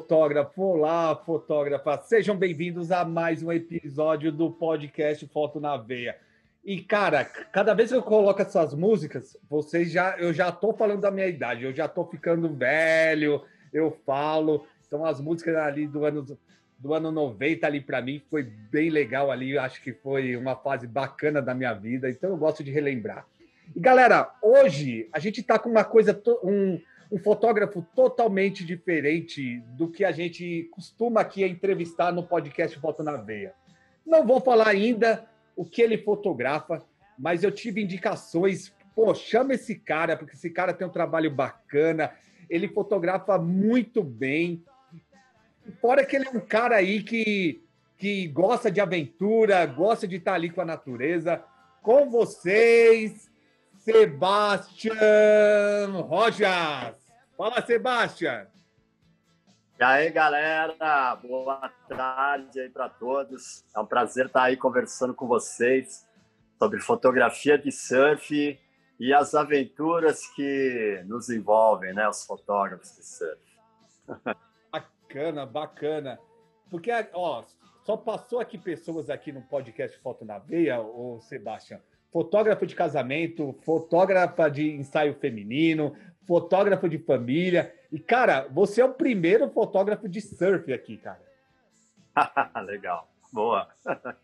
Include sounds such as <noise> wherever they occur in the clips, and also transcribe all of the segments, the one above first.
fotógrafo, olá, fotógrafa. Sejam bem-vindos a mais um episódio do podcast Foto na Veia. E, cara, cada vez que eu coloco essas músicas, vocês já, eu já tô falando da minha idade, eu já tô ficando velho, eu falo. Então, as músicas ali do ano, do ano 90 ali para mim foi bem legal ali, acho que foi uma fase bacana da minha vida, então eu gosto de relembrar. E, galera, hoje a gente tá com uma coisa, um, um fotógrafo totalmente diferente do que a gente costuma aqui entrevistar no podcast Foto na Veia. Não vou falar ainda o que ele fotografa, mas eu tive indicações. Pô, chama esse cara, porque esse cara tem um trabalho bacana, ele fotografa muito bem. Fora que ele é um cara aí que, que gosta de aventura, gosta de estar ali com a natureza. Com vocês, Sebastião Rojas. Fala, Sebastião. E aí, galera, boa tarde aí para todos. É um prazer estar aí conversando com vocês sobre fotografia de surf e as aventuras que nos envolvem, né, os fotógrafos de surf. Bacana, bacana. Porque, ó, só passou aqui pessoas aqui no podcast Foto na Veia, o Sebastião. Fotógrafo de casamento, fotógrafa de ensaio feminino, fotógrafo de família. E, cara, você é o primeiro fotógrafo de surf aqui, cara. <laughs> Legal. Boa. <laughs>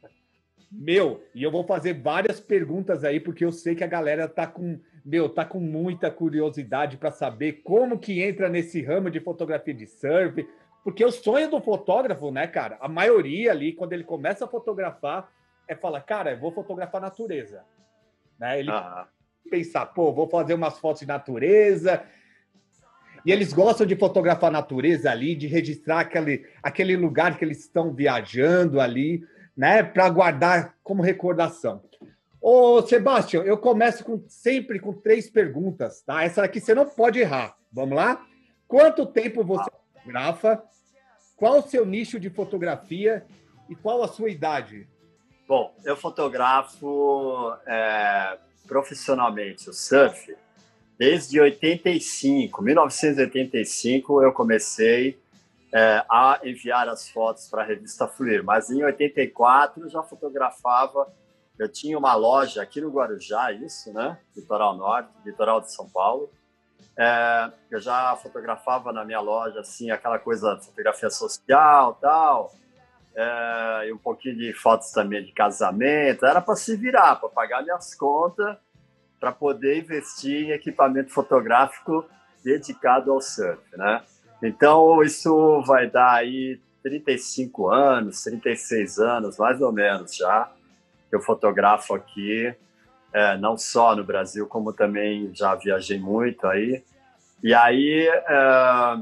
Meu, e eu vou fazer várias perguntas aí, porque eu sei que a galera tá com, meu, tá com muita curiosidade para saber como que entra nesse ramo de fotografia de surf, porque o sonho do fotógrafo, né, cara, a maioria ali, quando ele começa a fotografar, é falar, cara, eu vou fotografar a natureza. Né? Ele, pensar, pô, vou fazer umas fotos de natureza. E eles gostam de fotografar a natureza ali, de registrar aquele, aquele lugar que eles estão viajando ali, né, para guardar como recordação. Ô, Sebastião, eu começo com, sempre com três perguntas, tá? Essa aqui você não pode errar. Vamos lá? Quanto tempo você fotografa? Qual o seu nicho de fotografia e qual a sua idade? Bom, eu fotografo é, profissionalmente o surf desde 85, 1985 eu comecei é, a enviar as fotos para a revista Fluir, mas em 84 eu já fotografava, eu tinha uma loja aqui no Guarujá, isso, né? Litoral Norte, litoral de São Paulo. É, eu já fotografava na minha loja, assim, aquela coisa, fotografia social, tal, é, e um pouquinho de fotos também de casamento. Era para se virar, para pagar minhas contas, para poder investir em equipamento fotográfico dedicado ao surf, né? Então, isso vai dar aí 35 anos, 36 anos, mais ou menos já, eu fotografo aqui, é, não só no Brasil, como também já viajei muito aí. E aí, é,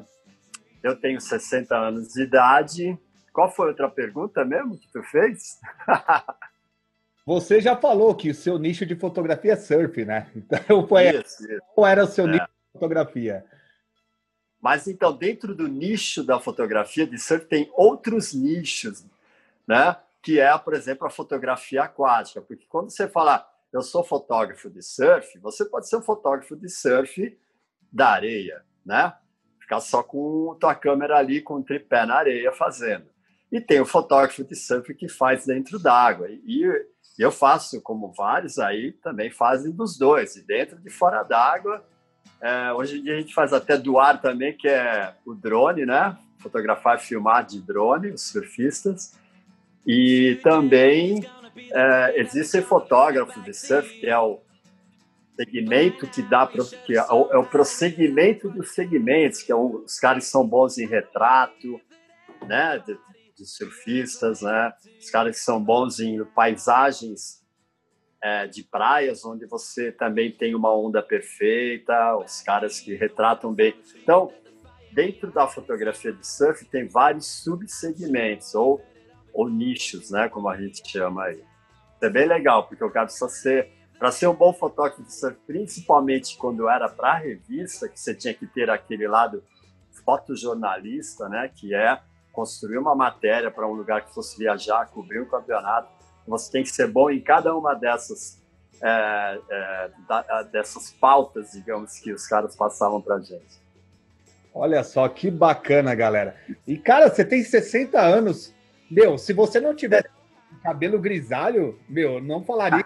eu tenho 60 anos de idade, qual foi outra pergunta mesmo que tu fez? <laughs> Você já falou que o seu nicho de fotografia é surf, né? <laughs> Então, foi, isso, isso. qual era o seu é. nicho de fotografia? Mas então, dentro do nicho da fotografia de surf, tem outros nichos, né? Que é, por exemplo, a fotografia aquática. Porque quando você fala, eu sou fotógrafo de surf, você pode ser um fotógrafo de surf da areia, né? Ficar só com tua câmera ali, com o tripé na areia fazendo. E tem o fotógrafo de surf que faz dentro d'água. E eu faço, como vários aí, também fazem dos dois, de dentro e de fora d'água. É, hoje em dia a gente faz até do ar também, que é o drone, né? Fotografar e filmar de drone, os surfistas. E também é, existem fotógrafos de surf, que é o segmento que dá que é o, é o prosseguimento dos segmentos, que é os caras são bons em retrato, né? Surfistas, né? Os caras que são bons em paisagens é, de praias, onde você também tem uma onda perfeita, os caras que retratam bem. Então, dentro da fotografia de surf tem vários subsegmentos ou, ou nichos, né? Como a gente chama aí. É bem legal, porque eu quero só ser para ser um bom fotógrafo de surf, principalmente quando era para revista, que você tinha que ter aquele lado fotojornalista, né? Que é construir uma matéria para um lugar que fosse viajar, cobrir um campeonato, você tem que ser bom em cada uma dessas é, é, da, dessas pautas, digamos, que os caras passavam para a gente. Olha só que bacana, galera. E, cara, você tem 60 anos. Meu, se você não tivesse cabelo grisalho, meu, não falaria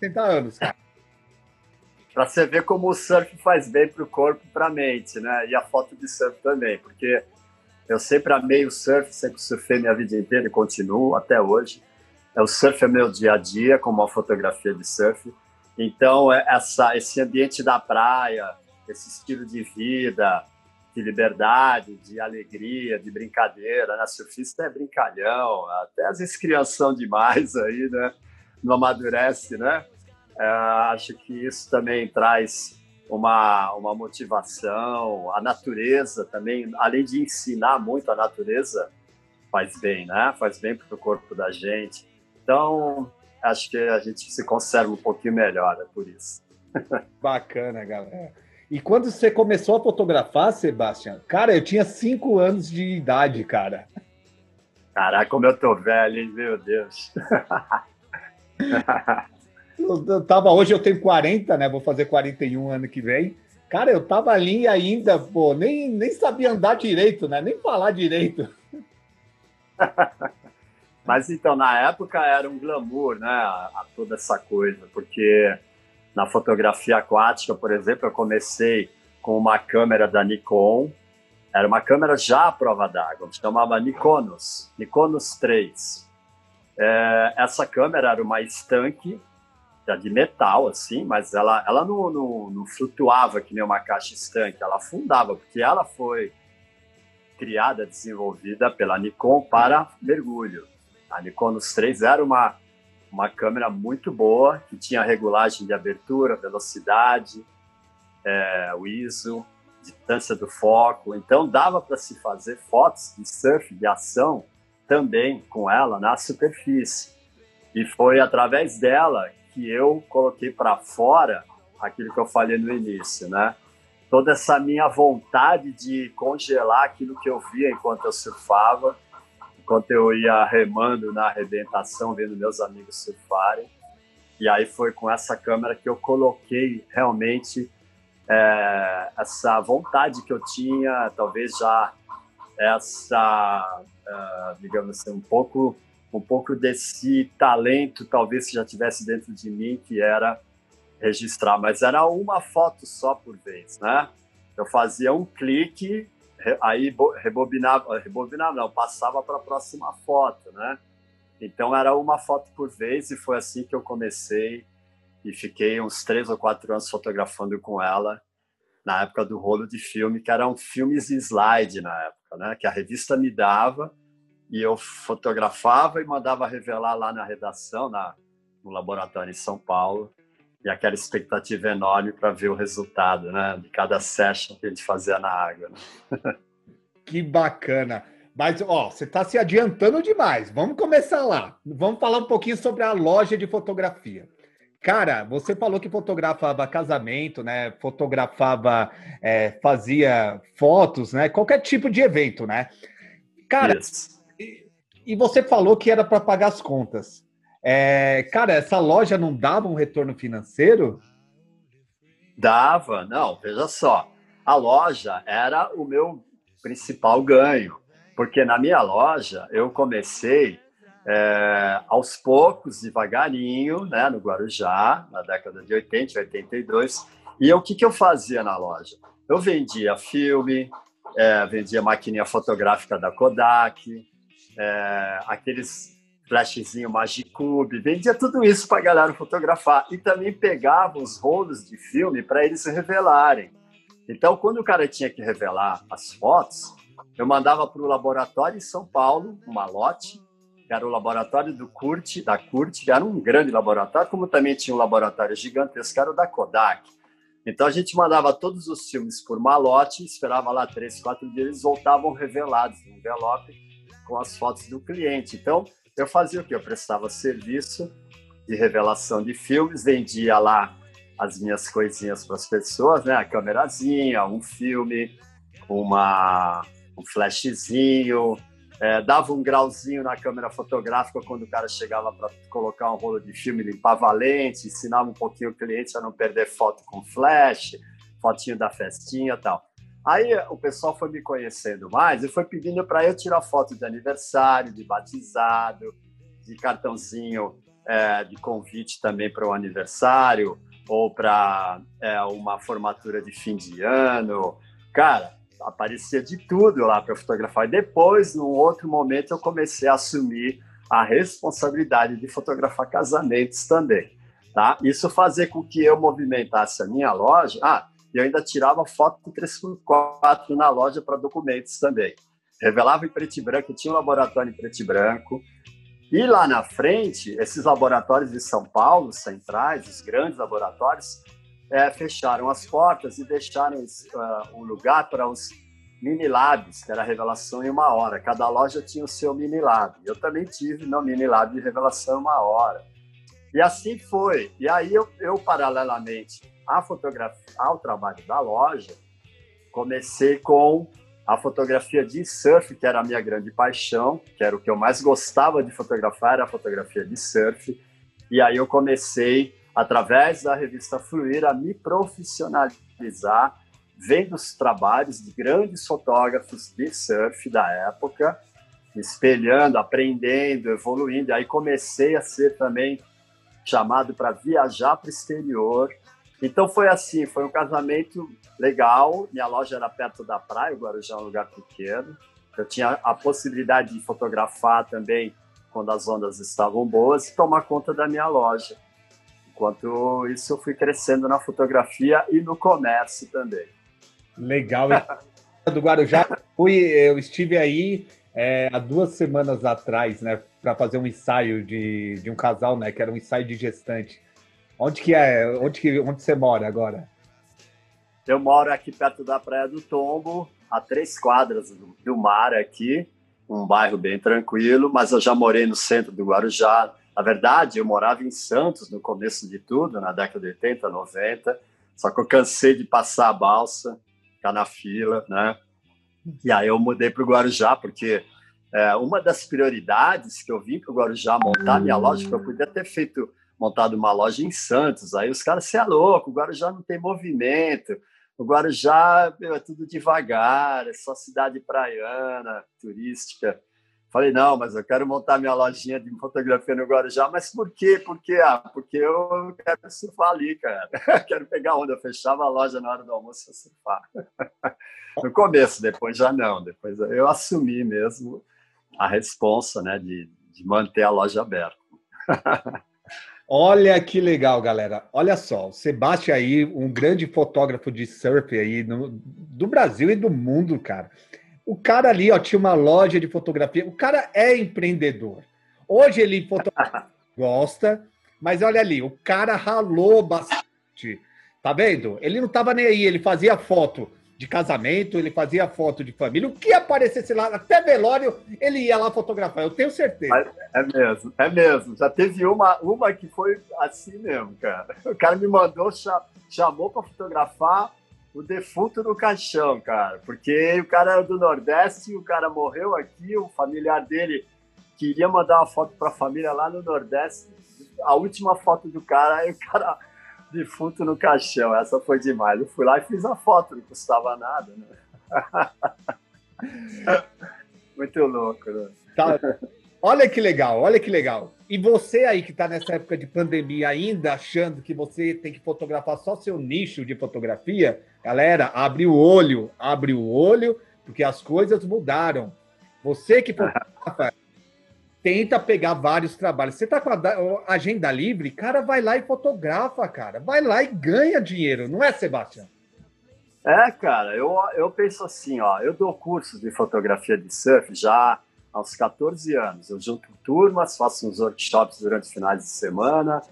60 anos, cara. <laughs> Para você ver como o surf faz bem para o corpo e para a mente, né? E a foto de surf também, porque eu sempre amei o surf, sempre surfei minha vida inteira e continuo até hoje. É, o surf é meu dia a dia, como a fotografia de surf. Então, é essa, esse ambiente da praia, esse estilo de vida, de liberdade, de alegria, de brincadeira, né? Surfista é brincalhão, até às vezes criação demais aí, né? Não amadurece, né? É, acho que isso também traz uma, uma motivação. A natureza também, além de ensinar muito a natureza, faz bem, né? Faz bem para o corpo da gente. Então, acho que a gente se conserva um pouquinho melhor, é por isso. <laughs> Bacana, galera. E quando você começou a fotografar, Sebastião, cara, eu tinha cinco anos de idade, cara. Caraca, como eu tô velho, hein? Meu Deus. <laughs> eu tava, hoje eu tenho 40, né? Vou fazer 41 ano que vem. Cara, eu tava ali ainda, pô, nem, nem sabia andar direito, né? Nem falar direito. <laughs> Mas então, na época era um glamour, né? A, a toda essa coisa, porque na fotografia aquática, por exemplo, eu comecei com uma câmera da Nikon, era uma câmera já à prova d'água, chamava Nikonos, Nikonos 3. É, essa câmera era uma estanque de metal, assim, mas ela, ela não, não, não, flutuava que nem uma caixa estanque, ela afundava, porque ela foi criada, desenvolvida pela Nikon para mergulho. A Nikonos 3 era uma, uma câmera muito boa, que tinha regulagem de abertura, velocidade, é, o ISO, distância do foco. Então dava para se fazer fotos de surf, de ação, também com ela na superfície. E foi através dela que eu coloquei para fora aquilo que eu falei no início, né? Toda essa minha vontade de congelar aquilo que eu via enquanto eu surfava, enquanto eu ia remando na arrebentação, vendo meus amigos surfarem. E aí foi com essa câmera que eu coloquei realmente é, essa vontade que eu tinha, talvez já essa, uh, digamos assim, um pouco um pouco desse talento, talvez que já tivesse dentro de mim, que era registrar, mas era uma foto só por vez, né? Eu fazia um clique, aí rebobinava, rebobinava não, passava para a próxima foto, né? Então era uma foto por vez e foi assim que eu comecei e fiquei uns três ou quatro anos fotografando com ela na época do rolo de filme, que eram filmes slide na época, né? Que a revista me dava e eu fotografava e mandava revelar lá na redação, na, no laboratório em São Paulo, e aquela expectativa enorme para ver o resultado, né, de cada session que a gente fazia na água. Né? <laughs> Que bacana. Mas, ó, você está se adiantando demais. Vamos começar lá. Vamos falar um pouquinho sobre a loja de fotografia. Cara, você falou que fotografava casamento, né? Fotografava, é, fazia fotos, né? Qualquer tipo de evento, né? Cara, yes e você falou que era para pagar as contas. É, cara, essa loja não dava um retorno financeiro? Dava, não, veja só. A loja era o meu principal ganho, porque na minha loja eu comecei é, aos poucos, devagarinho, né, no Guarujá, na década de 80, 82. E o que, que eu fazia na loja? Eu vendia filme, é, vendia maquininha fotográfica da Kodak, é, aqueles flashzinho Magicube, vendia tudo isso para a galera fotografar e também pegava os rolos de filme para eles revelarem. Então, quando o cara tinha que revelar as fotos, eu mandava para o laboratório em São Paulo, uma lote, que era o laboratório do Kurt, da Kurt, que era um grande laboratório, como também tinha um laboratório gigantesco, era o da Kodak. Então a gente mandava todos os filmes por malote, esperava lá três, quatro dias, eles voltavam revelados no envelope com as fotos do cliente. Então, eu fazia o que? Eu prestava serviço de revelação de filmes, vendia lá as minhas coisinhas para as pessoas, né? A câmerazinha, um filme, uma, um flashzinho, é, dava um grauzinho na câmera fotográfica quando o cara chegava para colocar um rolo de filme, limpava a lente, ensinava um pouquinho o cliente a não perder foto com flash, fotinho da festinha tal. Aí o pessoal foi me conhecendo mais e foi pedindo para eu tirar foto de aniversário, de batizado, de cartãozinho é, de convite também para o aniversário ou para é, uma formatura de fim de ano. Cara, aparecia de tudo lá para fotografar. E depois, num outro momento, eu comecei a assumir a responsabilidade de fotografar casamentos também. Tá? Isso fazer com que eu movimentasse a minha loja. Ah, e eu ainda tirava foto 3x4 na loja para documentos também. Revelava em preto e branco, tinha um laboratório em preto e branco. E lá na frente, esses laboratórios de São Paulo, centrais, os grandes laboratórios, é, fecharam as portas e deixaram uh, lugar para os mini labs, que era revelação em uma hora. Cada loja tinha o seu mini lab. Eu também tive no mini lab de revelação em uma hora. E assim foi. E aí eu, eu paralelamente à fotografia, ao trabalho da loja, comecei com a fotografia de surf, que era a minha grande paixão, que era o que eu mais gostava de fotografar, era a fotografia de surf. E aí eu comecei, através da revista Fluir, a me profissionalizar, vendo os trabalhos de grandes fotógrafos de surf da época, espelhando, aprendendo, evoluindo. E aí comecei a ser também chamado para viajar para o exterior. Então foi assim, foi um casamento legal. Minha loja era perto da praia, o Guarujá é um lugar pequeno. Eu tinha a possibilidade de fotografar também quando as ondas estavam boas e tomar conta da minha loja. Enquanto isso, eu fui crescendo na fotografia e no comércio também. Legal. <laughs> do Guarujá, fui, eu estive aí é, há duas semanas atrás, né, para fazer um ensaio de, de um casal, né, que era um ensaio de gestante. Onde que é? Onde que onde você mora agora? Eu moro aqui perto da Praia do Tombo, a três quadras do, do mar aqui, um bairro bem tranquilo, mas eu já morei no centro do Guarujá. Na verdade, eu morava em Santos no começo de tudo, na década de 80, 90, só que eu cansei de passar a balsa, ficar na fila, né? E aí eu mudei para o Guarujá, porque é, uma das prioridades que eu vim para o Guarujá montar minha loja, que eu podia ter feito, montado uma loja em Santos, aí os caras, você é louco, o Guarujá não tem movimento, o Guarujá meu, é tudo devagar, é só cidade praiana, turística. Falei, não, mas eu quero montar minha lojinha de fotografia no Guarujá. Mas por quê? Por quê? Ah, porque eu quero surfar ali, cara. <laughs> quero pegar onda. Eu fechava a loja na hora do almoço e surfar. <laughs> no começo, depois já não. Depois eu assumi mesmo a responsa né, de, de manter a loja aberta. <laughs> Olha que legal, galera. Olha só, o Sebastião aí, um grande fotógrafo de surf aí no, do Brasil e do mundo, cara. O cara ali, ó, tinha uma loja de fotografia. O cara é empreendedor. Hoje ele <laughs> gosta, mas olha ali, o cara ralou bastante. Tá vendo? Ele não tava nem aí, ele fazia foto de casamento, ele fazia foto de família. O que aparecesse lá, até velório, ele ia lá fotografar, eu tenho certeza. É mesmo, é mesmo. Já teve uma, uma que foi assim mesmo, cara. O cara me mandou, chamou para fotografar o defunto no caixão, cara. Porque o cara era do Nordeste, o cara morreu aqui, o familiar dele queria mandar uma foto para a família lá no Nordeste. A última foto do cara, aí o cara defunto no caixão. Essa foi demais. Eu fui lá e fiz a foto, não custava nada, né? <laughs> Muito louco, né? Tá. Olha que legal, olha que legal. E você aí que está nessa época de pandemia ainda achando que você tem que fotografar só seu nicho de fotografia, galera, abre o olho, abre o olho, porque as coisas mudaram. Você que <laughs> fotografa, tenta pegar vários trabalhos. Você está com a agenda livre, cara, vai lá e fotografa, cara. Vai lá e ganha dinheiro, não é, Sebastião? É, cara, eu, eu penso assim, ó, eu dou cursos de fotografia de surf já aos 14 anos. Eu junto turmas, faço uns workshops durante os finais de semana,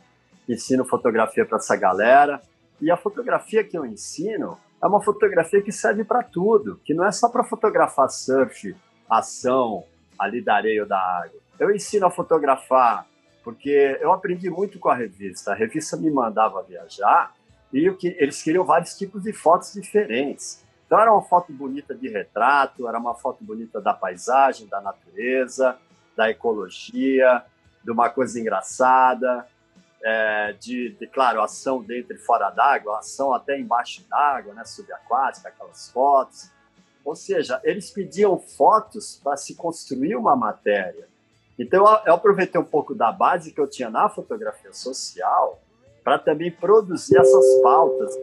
ensino fotografia para essa galera. E a fotografia que eu ensino é uma fotografia que serve para tudo, que não é só para fotografar surf, ação, ali da areia ou da água. Eu ensino a fotografar porque eu aprendi muito com a revista. A revista me mandava viajar e que eles queriam vários tipos de fotos diferentes. Então era uma foto bonita de retrato, era uma foto bonita da paisagem, da natureza, da ecologia, de uma coisa engraçada. é, de, de, claro, ação dentro e fora d'água, ação até embaixo d'água, né, subaquática, aquelas fotos. Ou seja, eles pediam fotos para se construir uma matéria. Então, eu aproveitei um pouco da base que eu tinha na fotografia social para também produzir essas pautas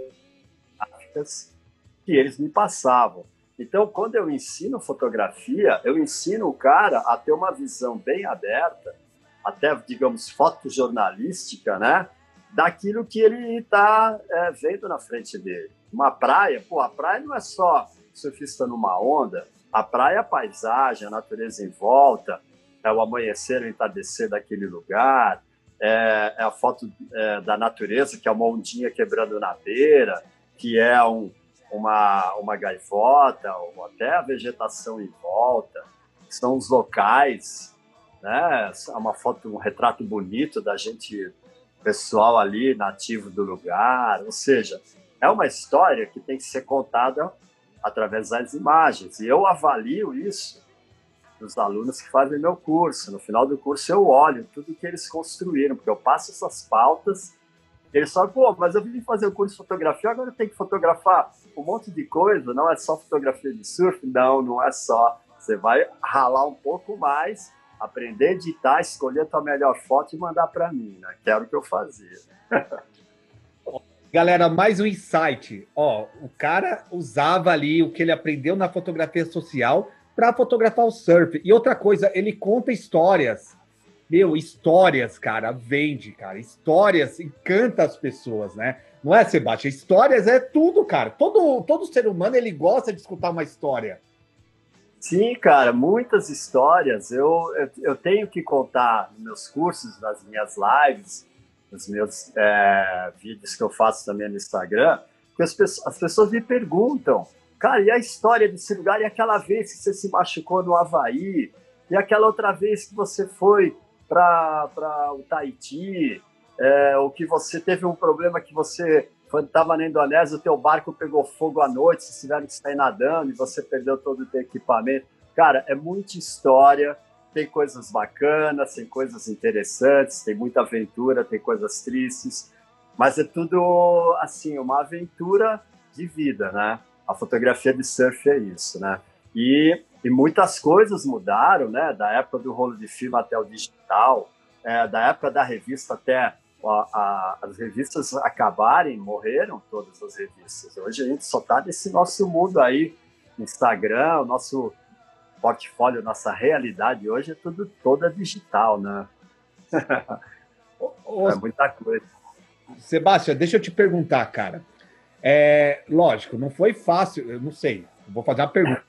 que eles me passavam. Então, quando eu ensino fotografia, eu ensino o cara a ter uma visão bem aberta, até, digamos, fotojornalística, né? Daquilo que ele está é, vendo na frente dele. Uma praia, pô, a praia não é só surfista numa onda, a praia é a paisagem, a natureza em volta, é o amanhecer, o entardecer daquele lugar, é, é a foto é, da natureza, que é uma ondinha quebrando na beira, que é um, uma, uma gaivota, ou até a vegetação em volta, são os locais, né? É uma foto, um retrato bonito da gente, pessoal ali, nativo do lugar, ou seja, é uma história que tem que ser contada através das imagens, e eu avalio isso dos alunos que fazem meu curso. No final do curso eu olho tudo que eles construíram, porque eu passo essas pautas eles falam, pô, mas eu vim fazer o curso de fotografia, agora eu tenho que fotografar um monte de coisa, não é só fotografia de surf? Não, não é só. Você vai ralar um pouco mais, aprender a editar, escolher a tua melhor foto e mandar para mim, né? Que era o que eu fazia. <laughs> Galera, mais um insight. Ó, o cara usava ali o que ele aprendeu na fotografia social para fotografar o surf. E outra coisa, ele conta histórias meu, histórias, cara, vende, cara. Histórias encanta as pessoas, né? Não é, Sebastião? Histórias é tudo, cara. Todo, todo ser humano, ele gosta de escutar uma história. Sim, cara, muitas histórias. Eu, eu, eu tenho que contar nos meus cursos, nas minhas lives, nos meus é, vídeos que eu faço também no Instagram, que as, as pessoas me perguntam, cara, e a história desse lugar? E aquela vez que você se machucou no Havaí? E aquela outra vez que você foi para o Tahiti, é, ou que você teve um problema que você estava na Indonésia, o teu barco pegou fogo à noite, vocês tiveram que sair nadando e você perdeu todo o teu equipamento. Cara, é muita história, tem coisas bacanas, tem coisas interessantes, tem muita aventura, tem coisas tristes, mas é tudo, assim, uma aventura de vida, né? A fotografia de surf é isso, né? E e muitas coisas mudaram, né? Da época do rolo de filme até o digital, é, da época da revista até a, a, as revistas acabarem, morreram todas as revistas. Hoje a gente só está nesse nosso mundo aí, Instagram, o nosso portfólio, nossa realidade hoje é tudo toda digital, né? <laughs> é muita coisa. Sebastião, deixa eu te perguntar, cara. É, lógico, não foi fácil, eu não sei, vou fazer uma pergunta.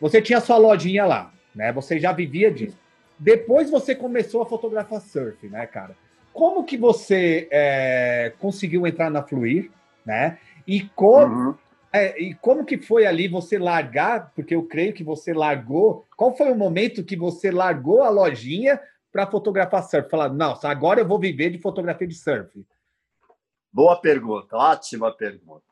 Você tinha sua lojinha lá, né? Você já vivia disso. Depois você começou a fotografar surf, né, cara? Como que você é, conseguiu entrar na Fluir, né? E como, uhum. é, e como que foi ali você largar? Porque eu creio que você largou. Qual foi o momento que você largou a lojinha para fotografar surf? Falar, não, agora eu vou viver de fotografia de surf. Boa pergunta, ótima pergunta.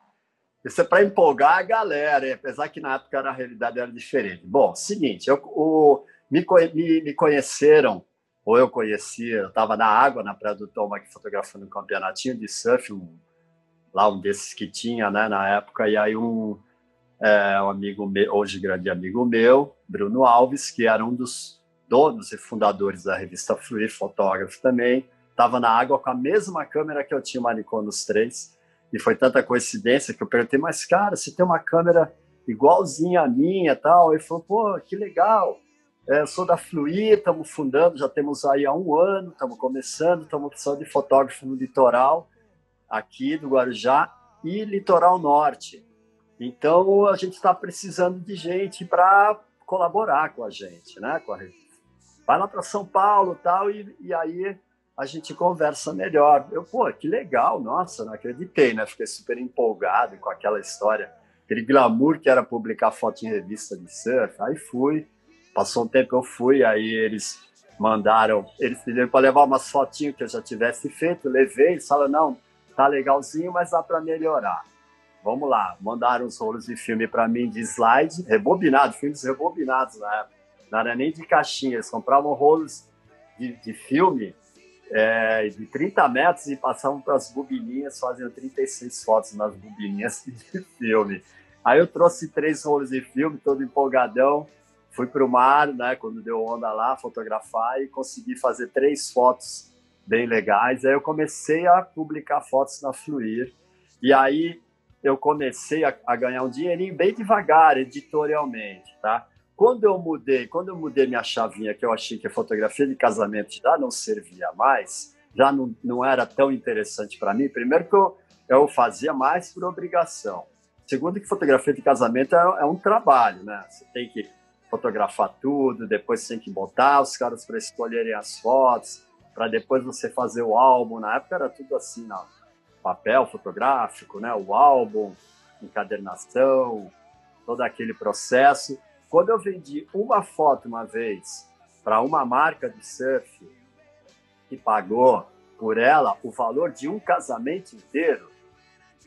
Isso é para empolgar a galera, apesar que na época a realidade era diferente. Bom, seguinte, eu, o, me, me, me, conheceram, ou eu conhecia, eu estava na água, na Praia do Tom, aqui fotografando um campeonatinho de surf, um, lá um desses que tinha né, na época, e aí um, é, um amigo meu, hoje grande amigo meu, Bruno Alves, que era um dos donos e fundadores da revista Fluir, fotógrafo também, estava na água com a mesma câmera que eu tinha, Nikon nos três, e foi tanta coincidência que eu perguntei, mas cara, você tem uma câmera igualzinha a minha tal? Ele falou, pô, que legal. É, eu sou da Fluir, estamos fundando, já temos aí há um ano, estamos começando, estamos precisando de fotógrafo no litoral, aqui do Guarujá e litoral norte. Então a gente está precisando de gente para colaborar com a gente, né? Vai lá para São Paulo tal, e, e aí a gente conversa melhor. Eu, pô, que legal, nossa, não acreditei, né? Fiquei super empolgado com aquela história, aquele glamour que era publicar foto em revista de surf. Aí fui, passou um tempo eu fui, aí eles mandaram, eles pediram para levar umas fotinhas que eu já tivesse feito, levei, eles falaram, não, tá legalzinho, mas dá para melhorar. Vamos lá, mandaram os rolos de filme para mim de slide, rebobinado, filmes rebobinados na época. Não era nem de caixinha, eles compravam rolos de, de filme é, de 30 metros e passavam para as bobininhas, faziam 36 fotos nas bobininhas <laughs> de filme. Aí eu trouxe três rolos de filme, todo empolgadão, fui para o mar, né, quando deu onda lá, fotografar e consegui fazer três fotos bem legais. Aí eu comecei a publicar fotos na Fluir. E aí eu comecei a, a, ganhar um dinheirinho bem devagar, editorialmente, tá? Quando eu mudei, quando eu mudei minha chavinha, que eu achei que a fotografia de casamento já não servia mais, já não, não era tão interessante para mim. Primeiro que eu, eu fazia mais por obrigação. Segundo que fotografia de casamento é, é um trabalho, né? Você tem que fotografar tudo, depois tem que botar os caras para escolherem as fotos, para depois você fazer o álbum. Na época era tudo assim, não. papel fotográfico, né? O álbum, encadernação, todo aquele processo. Quando eu vendi uma foto uma vez para uma marca de surf que pagou por ela o valor de um casamento inteiro,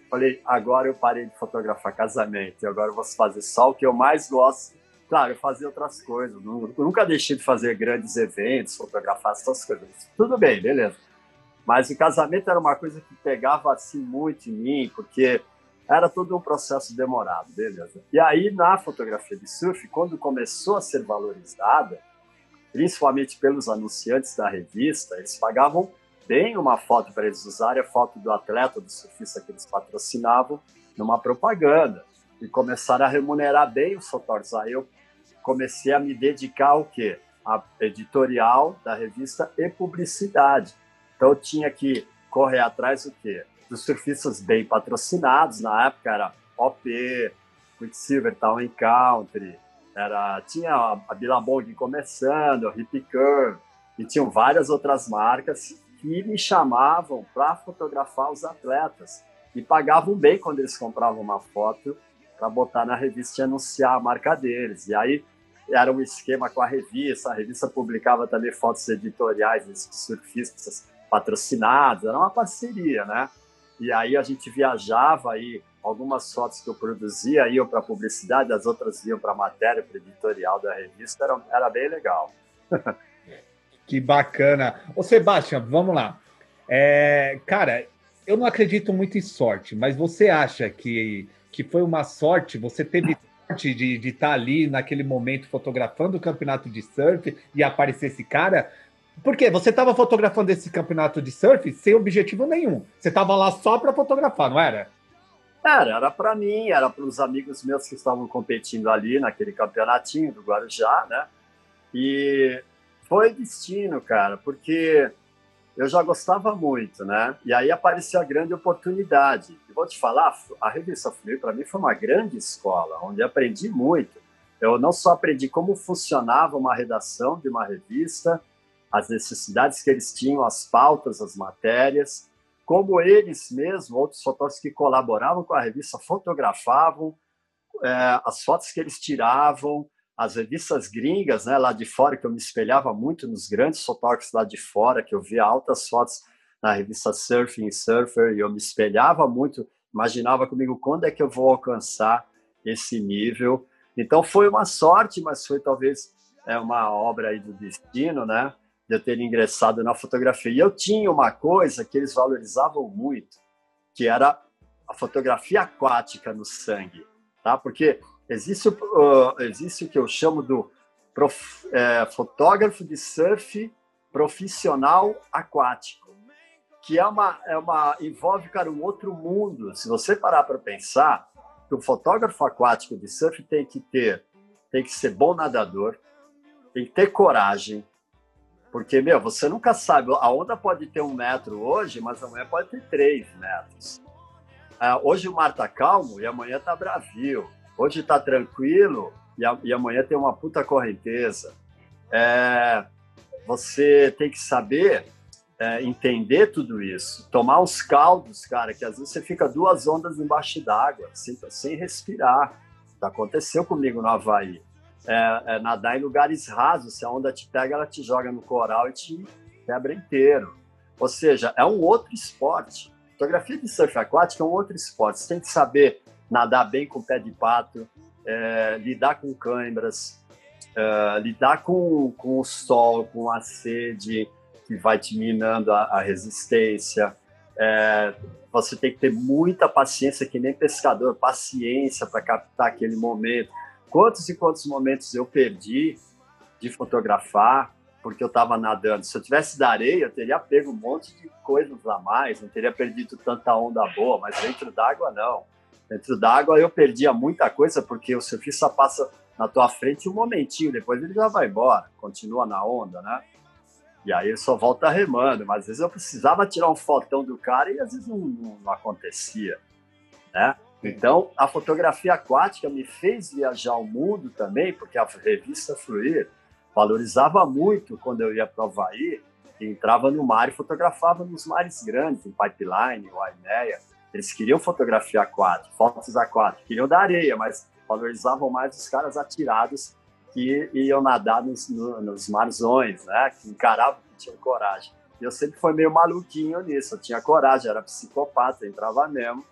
falei, agora eu parei de fotografar casamento, agora eu vou fazer só o que eu mais gosto, Claro, eu fazia outras coisas. Nunca deixei de fazer grandes eventos, fotografar essas coisas. Tudo bem, beleza. Mas o casamento era uma coisa que pegava assim muito em mim, porque era todo um processo demorado, beleza. E aí, na fotografia de surf, quando começou a ser valorizada, principalmente pelos anunciantes da revista, eles pagavam bem uma foto para eles usarem, a foto do atleta, do surfista que eles patrocinavam, numa propaganda. E começaram a remunerar bem os fotógrafos. Aí eu comecei a me dedicar ao quê? A editorial da revista e publicidade. Então eu tinha que correr atrás do quê? Dos surfistas bem patrocinados, na época era OP, Quicksilver Town Country, era, tinha a Billabong começando, a Hip Curve, e tinham várias outras marcas que me chamavam para fotografar os atletas e pagavam bem quando eles compravam uma foto para botar na revista e anunciar a marca deles. E aí era um esquema com a revista, a revista publicava também fotos editoriais de surfistas patrocinados, era uma parceria, né? E aí a gente viajava aí, algumas fotos que eu produzia iam para publicidade, as outras iam para matéria, para editorial da revista, era, era bem legal. <laughs> que bacana. Ô Sebastião, vamos lá. É, cara, eu não acredito muito em sorte, mas você acha que, que foi uma sorte? Você teve sorte de estar tá ali naquele momento fotografando o campeonato de surf e aparecer esse cara? Porque você estava fotografando esse campeonato de surf sem objetivo nenhum. Você estava lá só para fotografar, não era? Era, era para mim, era para os amigos meus que estavam competindo ali naquele campeonatinho do Guarujá, né? E foi destino, cara, porque eu já gostava muito, né? E aí apareceu a grande oportunidade. E vou te falar, a revista Fluir para mim foi uma grande escola, onde aprendi muito. Eu não só aprendi como funcionava uma redação de uma revista, as necessidades que eles tinham, as pautas, as matérias, como eles mesmos, outros fotógrafos que colaboravam com a revista, fotografavam é, as fotos que eles tiravam, as revistas gringas, né, lá de fora, que eu me espelhava muito nos grandes fotógrafos lá de fora, que eu via altas fotos na revista Surfing Surfer, e eu me espelhava muito, imaginava comigo quando é que eu vou alcançar esse nível. Então foi uma sorte, mas foi talvez é, uma obra aí do destino, né, de eu ter ingressado na fotografia. E eu tinha uma coisa que eles valorizavam muito, que era a fotografia aquática no sangue, tá? Porque Existe, uh, existe o que eu chamo do prof, é, fotógrafo de surf profissional aquático, que é uma, é uma envolve cara um outro mundo. Se você parar para pensar, que o fotógrafo aquático de surf tem que ter, tem que ser bom nadador, tem que ter coragem, porque meu, você nunca sabe. A onda pode ter um metro hoje, mas amanhã pode ter três metros. Uh, hoje o mar tá calmo e amanhã tá bravio. Hoje está tranquilo e, a, e, amanhã tem uma puta correnteza. É, você tem que saber é, entender tudo isso, tomar uns caldos, cara, que às vezes você fica duas ondas embaixo d'água, sem, sem respirar. Aconteceu comigo no Havaí. É, é, nadar em lugares rasos, se a onda te pega, ela te joga no coral e te quebra inteiro. Ou seja, é um outro esporte. Fotografia de surf aquático é um outro esporte. Você tem que saber nadar bem com o pé de pato, é, lidar com câimbras, é, lidar com, com o sol, com a sede, que vai te minando a, a resistência. É, você tem que ter muita paciência, que nem pescador, paciência para captar aquele momento. Quantos e quantos momentos eu perdi de fotografar porque eu estava nadando. Se eu tivesse da areia, eu teria pego um monte de coisas a mais, não teria perdido tanta onda boa, mas dentro d'água não. Dentro d'água eu perdia muita coisa porque o surfista passa na tua frente um momentinho, depois ele já vai embora, continua na onda, né? E aí ele só volta remando, mas às vezes eu precisava tirar um fotão do cara e às vezes não, não, não acontecia, né? Então, a fotografia aquática me fez viajar o mundo também, porque a revista Fluir valorizava muito quando eu ia para o Havaí, entrava no mar e fotografava nos mares grandes, em Pipeline, Waimeia. Eles queriam fotografia aquática, fotos aquáticas, queriam da areia, mas valorizavam mais os caras atirados que iam nadar nos, no, nos marzões, né? que encaravam, que tinham coragem. Eu sempre fui meio maluquinho nisso, eu tinha coragem, era psicopata, entrava mesmo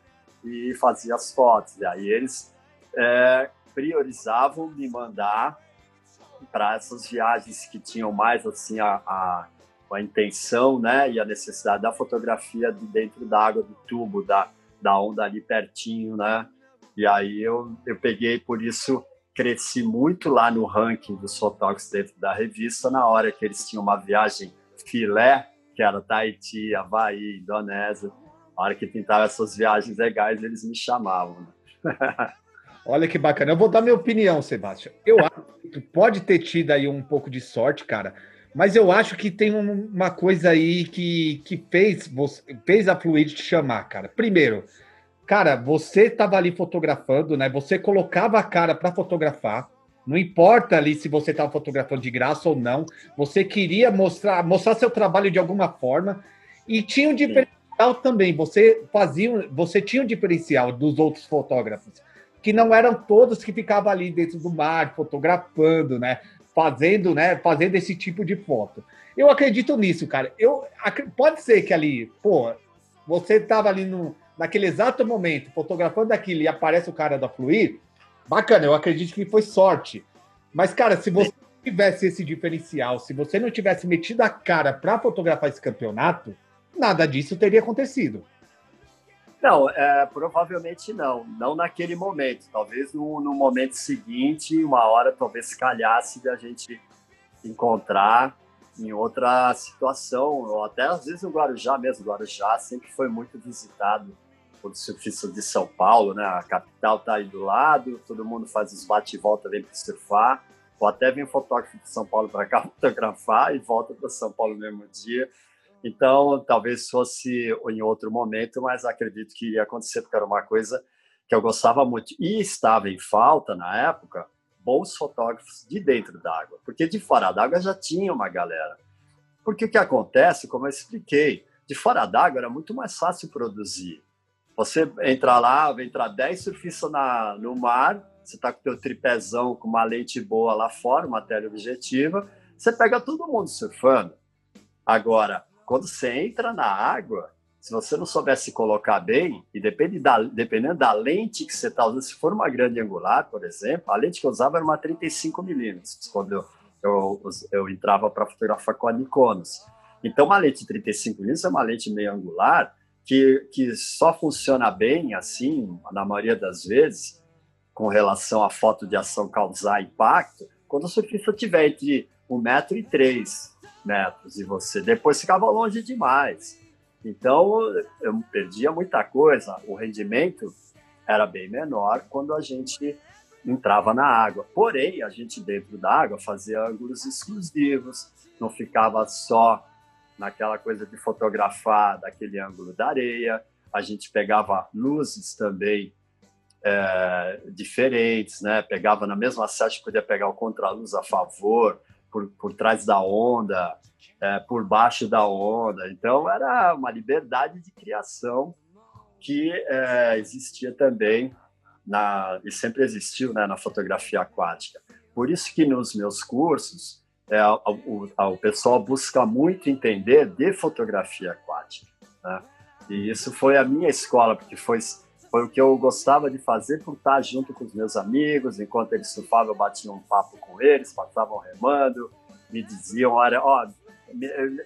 e fazia as fotos. E aí eles é, priorizavam me mandar para essas viagens que tinham mais assim a, a, a, intenção, né, e a necessidade da fotografia de dentro da água do tubo, da, da onda ali pertinho, né? E aí eu, eu peguei por isso cresci muito lá no ranking dos fotógrafos dentro da revista na hora que eles tinham uma viagem filé, que era Tahiti, Havaí, Indonésia. Na hora que pintava essas viagens legais, eles me chamavam. Né? <laughs> Olha que bacana. Eu vou dar minha opinião, Sebastião. Eu acho que pode ter tido aí um pouco de sorte, cara, mas eu acho que tem uma coisa aí que, que fez, fez a Fluid te chamar, cara. Primeiro, cara, você estava ali fotografando, né? Você colocava a cara para fotografar. Não importa ali se você estava fotografando de graça ou não. Você queria mostrar, mostrar seu trabalho de alguma forma. E tinha um diferencial também. Você fazia, você tinha um diferencial dos outros fotógrafos que não eram todos que ficavam ali dentro do mar, fotografando, né? Fazendo, né? Fazendo esse tipo de foto. Eu acredito nisso, cara. Eu pode ser que ali, pô, você estava ali no, naquele exato momento fotografando aquilo e aparece o cara da Fluir, bacana. Eu acredito que foi sorte. Mas, cara, se você tivesse esse diferencial, se você não tivesse metido a cara para fotografar esse campeonato, nada disso teria acontecido. Não, é, provavelmente não. Não naquele momento. Talvez no, no, momento seguinte, uma hora talvez calhasse de a gente encontrar em outra situação, ou até às vezes no Guarujá mesmo. O Guarujá sempre foi muito visitado por surfistas de São Paulo, né? A capital está aí do lado, todo mundo faz os bate e volta, vem para surfar. Ou até vem um fotógrafo de São Paulo para cá <laughs> fotografar e volta para São Paulo no mesmo dia. Então, talvez fosse em outro momento, mas acredito que ia acontecer, porque era uma coisa que eu gostava muito. E estava em falta, na época, bons fotógrafos de dentro d'água, porque de fora d'água já tinha uma galera. Porque o que acontece, como eu expliquei, de fora d'água era muito mais fácil produzir. Você entra lá, vem entrar 10 surfistas na, no mar, você está com o teu tripézão com uma lente boa lá fora, uma objetiva, você pega todo mundo surfando. Agora, quando você entra na água, se você não souber se colocar bem, e depende da, dependendo da lente que você está usando, se for uma grande angular, por exemplo, a lente que eu usava era uma 35 milímetros, quando eu, eu, eu entrava para fotografar com a Nikonos. Então, uma lente de 35 milímetros é uma lente meio angular que, que só funciona bem, assim, na maioria das vezes, com relação à foto de ação causar impacto, quando o surfista tiver entre 1,3 metro e 3 metros e você depois ficava longe demais. Então eu perdia muita coisa. O rendimento era bem menor quando a gente entrava na água. Porém, a gente dentro da água fazia ângulos exclusivos, não ficava só naquela coisa de fotografar daquele ângulo da areia. A gente pegava luzes também é, diferentes, né? Pegava na mesma sete, podia pegar o contraluz a favor, por, por trás da onda, é, por baixo da onda. Então, era uma liberdade de criação que é, existia também na, e sempre existiu né, na fotografia aquática. Por isso que nos meus cursos é, o, o, pessoal busca muito entender de fotografia aquática. Né? E isso foi a minha escola, porque foi foi o que eu gostava de fazer por estar junto com os meus amigos, enquanto eles surfavam, eu batia um papo com eles, passavam remando, me diziam, olha, ó,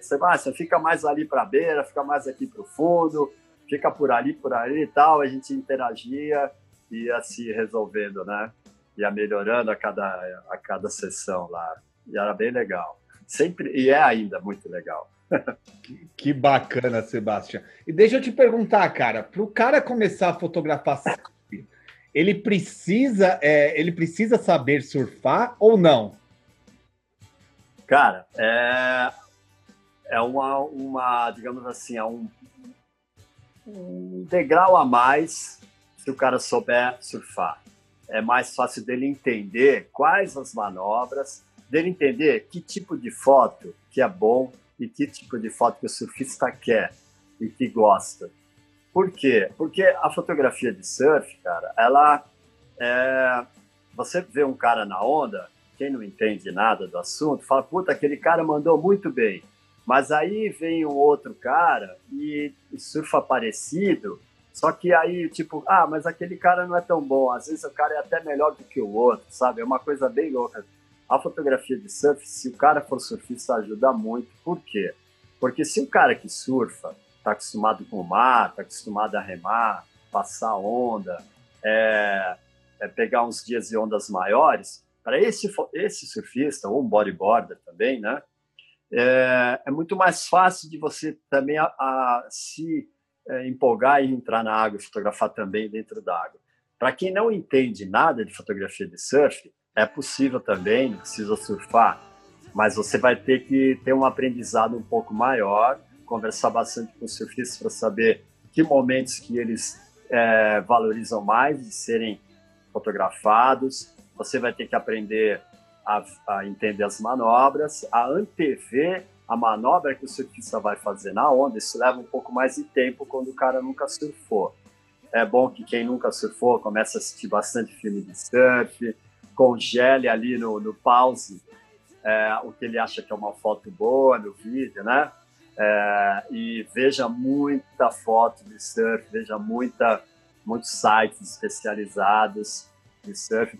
Sebastião, fica mais ali para a beira, fica mais aqui para o fundo, fica por ali, por ali e tal. A gente interagia e ia se resolvendo, né? Ia melhorando a cada, a cada sessão lá. E era bem legal. Sempre, e é ainda muito legal. Que, bacana, Sebastião. E deixa eu te perguntar, cara, para o cara começar a fotografar ele precisa, é, ele precisa saber surfar ou não? Cara, é, é uma, uma, digamos assim, é um, um degrau a mais se o cara souber surfar. É mais fácil dele entender quais as manobras, dele entender que tipo de foto que é bom e que tipo de foto que o surfista quer e que gosta. Por quê? Porque a fotografia de surf, cara, ela é... Você vê um cara na onda, quem não entende nada do assunto, fala, puta, aquele cara mandou muito bem. Mas aí vem um outro cara e, e surfa parecido, só que aí, tipo, ah, mas aquele cara não é tão bom. Às vezes o cara é até melhor do que o outro, sabe? É uma coisa bem louca. A fotografia de surf, se o cara for surfista, ajuda muito. Por quê? Porque se o cara que surfa está acostumado com o mar, está acostumado a remar, passar onda, é, é pegar uns dias de ondas maiores, para esse, esse surfista, ou um bodyboarder também, né? É, é muito mais fácil de você também a, a se é, empolgar e entrar na água e fotografar também dentro da água. Para quem não entende nada de fotografia de surf, é possível também, não precisa surfar, mas você vai ter que ter um aprendizado um pouco maior conversar bastante com os surfistas para saber que momentos que eles é, valorizam mais de serem fotografados. Você vai ter que aprender a, a, entender as manobras, a antever a manobra que o surfista vai fazer na onda. Isso leva um pouco mais de tempo quando o cara nunca surfou. É bom que quem nunca surfou comece a assistir bastante filme de surf, congele ali no, no pause é, o que ele acha que é uma foto boa no vídeo, né? É, e veja muita foto de surf, veja muita, muitos sites especializados de surf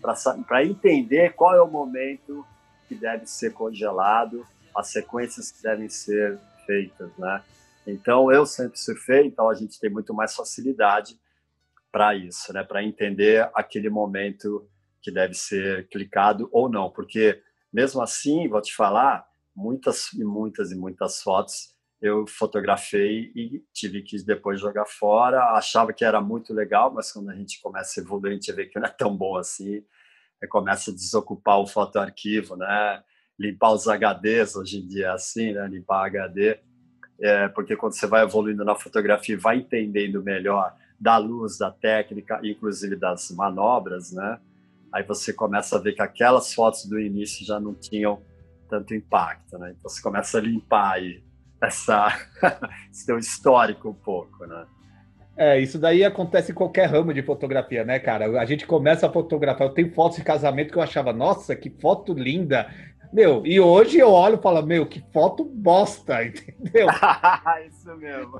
para entender qual é o momento que deve ser congelado, as sequências que devem ser feitas, né? Então eu sempre surfei, então a gente tem muito mais facilidade para isso, né? Para entender aquele momento que deve ser clicado ou não, porque mesmo assim, vou te falar, muitas e muitas e muitas fotos eu fotografei e tive que depois jogar fora. Achava que era muito legal, mas quando a gente começa a evoluir, a gente vê que não é tão bom assim. Começa a desocupar o fotoarquivo, né? Limpar os HDs, hoje em dia é assim, né? Limpar HD. É, porque quando você vai evoluindo na fotografia, vai entendendo melhor da luz, da técnica, inclusive das manobras, né? Aí você começa a ver que aquelas fotos do início já não tinham tanto impacto, né? Então você começa a limpar aí essa <laughs> seu histórico um pouco, né? É, isso daí acontece em qualquer ramo de fotografia, né, cara? A gente começa a fotografar. Eu tenho fotos de casamento que eu achava, nossa, que foto linda. Meu, e hoje eu olho e falo, meu, que foto bosta, <laughs> entendeu? <laughs> isso mesmo.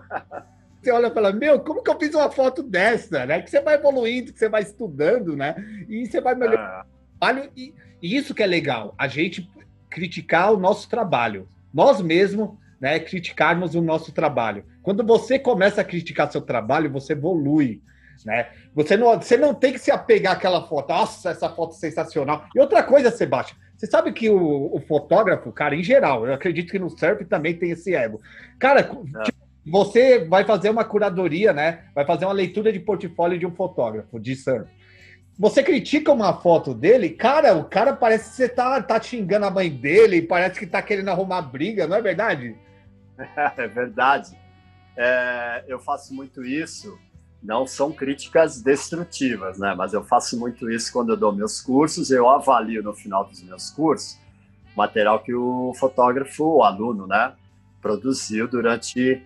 Você olha e fala, meu, como que eu fiz uma foto dessa, né? Que você vai evoluindo, que você vai estudando, né? E você vai melhorando. Ah. E, e isso que é legal, a gente criticar o nosso trabalho. Nós mesmos né, criticarmos o nosso trabalho. Quando você começa a criticar seu trabalho, você evolui. Né? Você, não, você não tem que se apegar àquela foto. Nossa, essa foto é sensacional. E outra coisa, Sebastião, você sabe que o, o, fotógrafo, cara, em geral, eu acredito que no surf também tem esse ego. Cara, é. tipo, você vai fazer uma curadoria, né? Vai fazer uma leitura de portfólio de um fotógrafo de surf. Você critica uma foto dele, cara, o cara parece que você tá, tá xingando a mãe dele, parece que tá querendo arrumar briga, não é verdade? <laughs> É verdade. É, eu faço muito isso. Não são críticas destrutivas, né? Mas eu faço muito isso quando eu dou meus cursos. Eu avalio no final dos meus cursos material que o fotógrafo, o aluno, né, produziu durante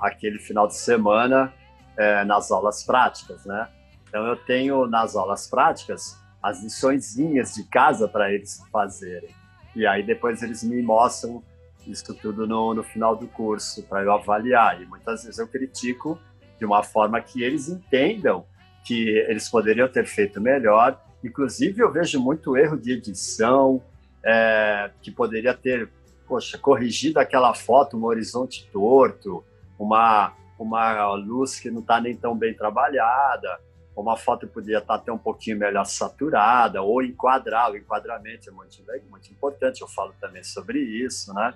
aquele final de semana é, nas aulas práticas, né? Então eu tenho nas aulas práticas as liçõezinhas de casa para eles fazerem. E aí depois eles me mostram isso tudo no, no final do curso para eu avaliar. E muitas vezes eu critico de uma forma que eles entendam que eles poderiam ter feito melhor. Inclusive, eu vejo muito erro de edição, é, que poderia ter poxa, corrigir aquela foto, um horizonte torto, uma, uma luz que não está nem tão bem trabalhada, uma foto podia estar tá até um pouquinho melhor saturada, ou enquadrar, o enquadramento é muito, muito importante, eu falo também sobre isso, né?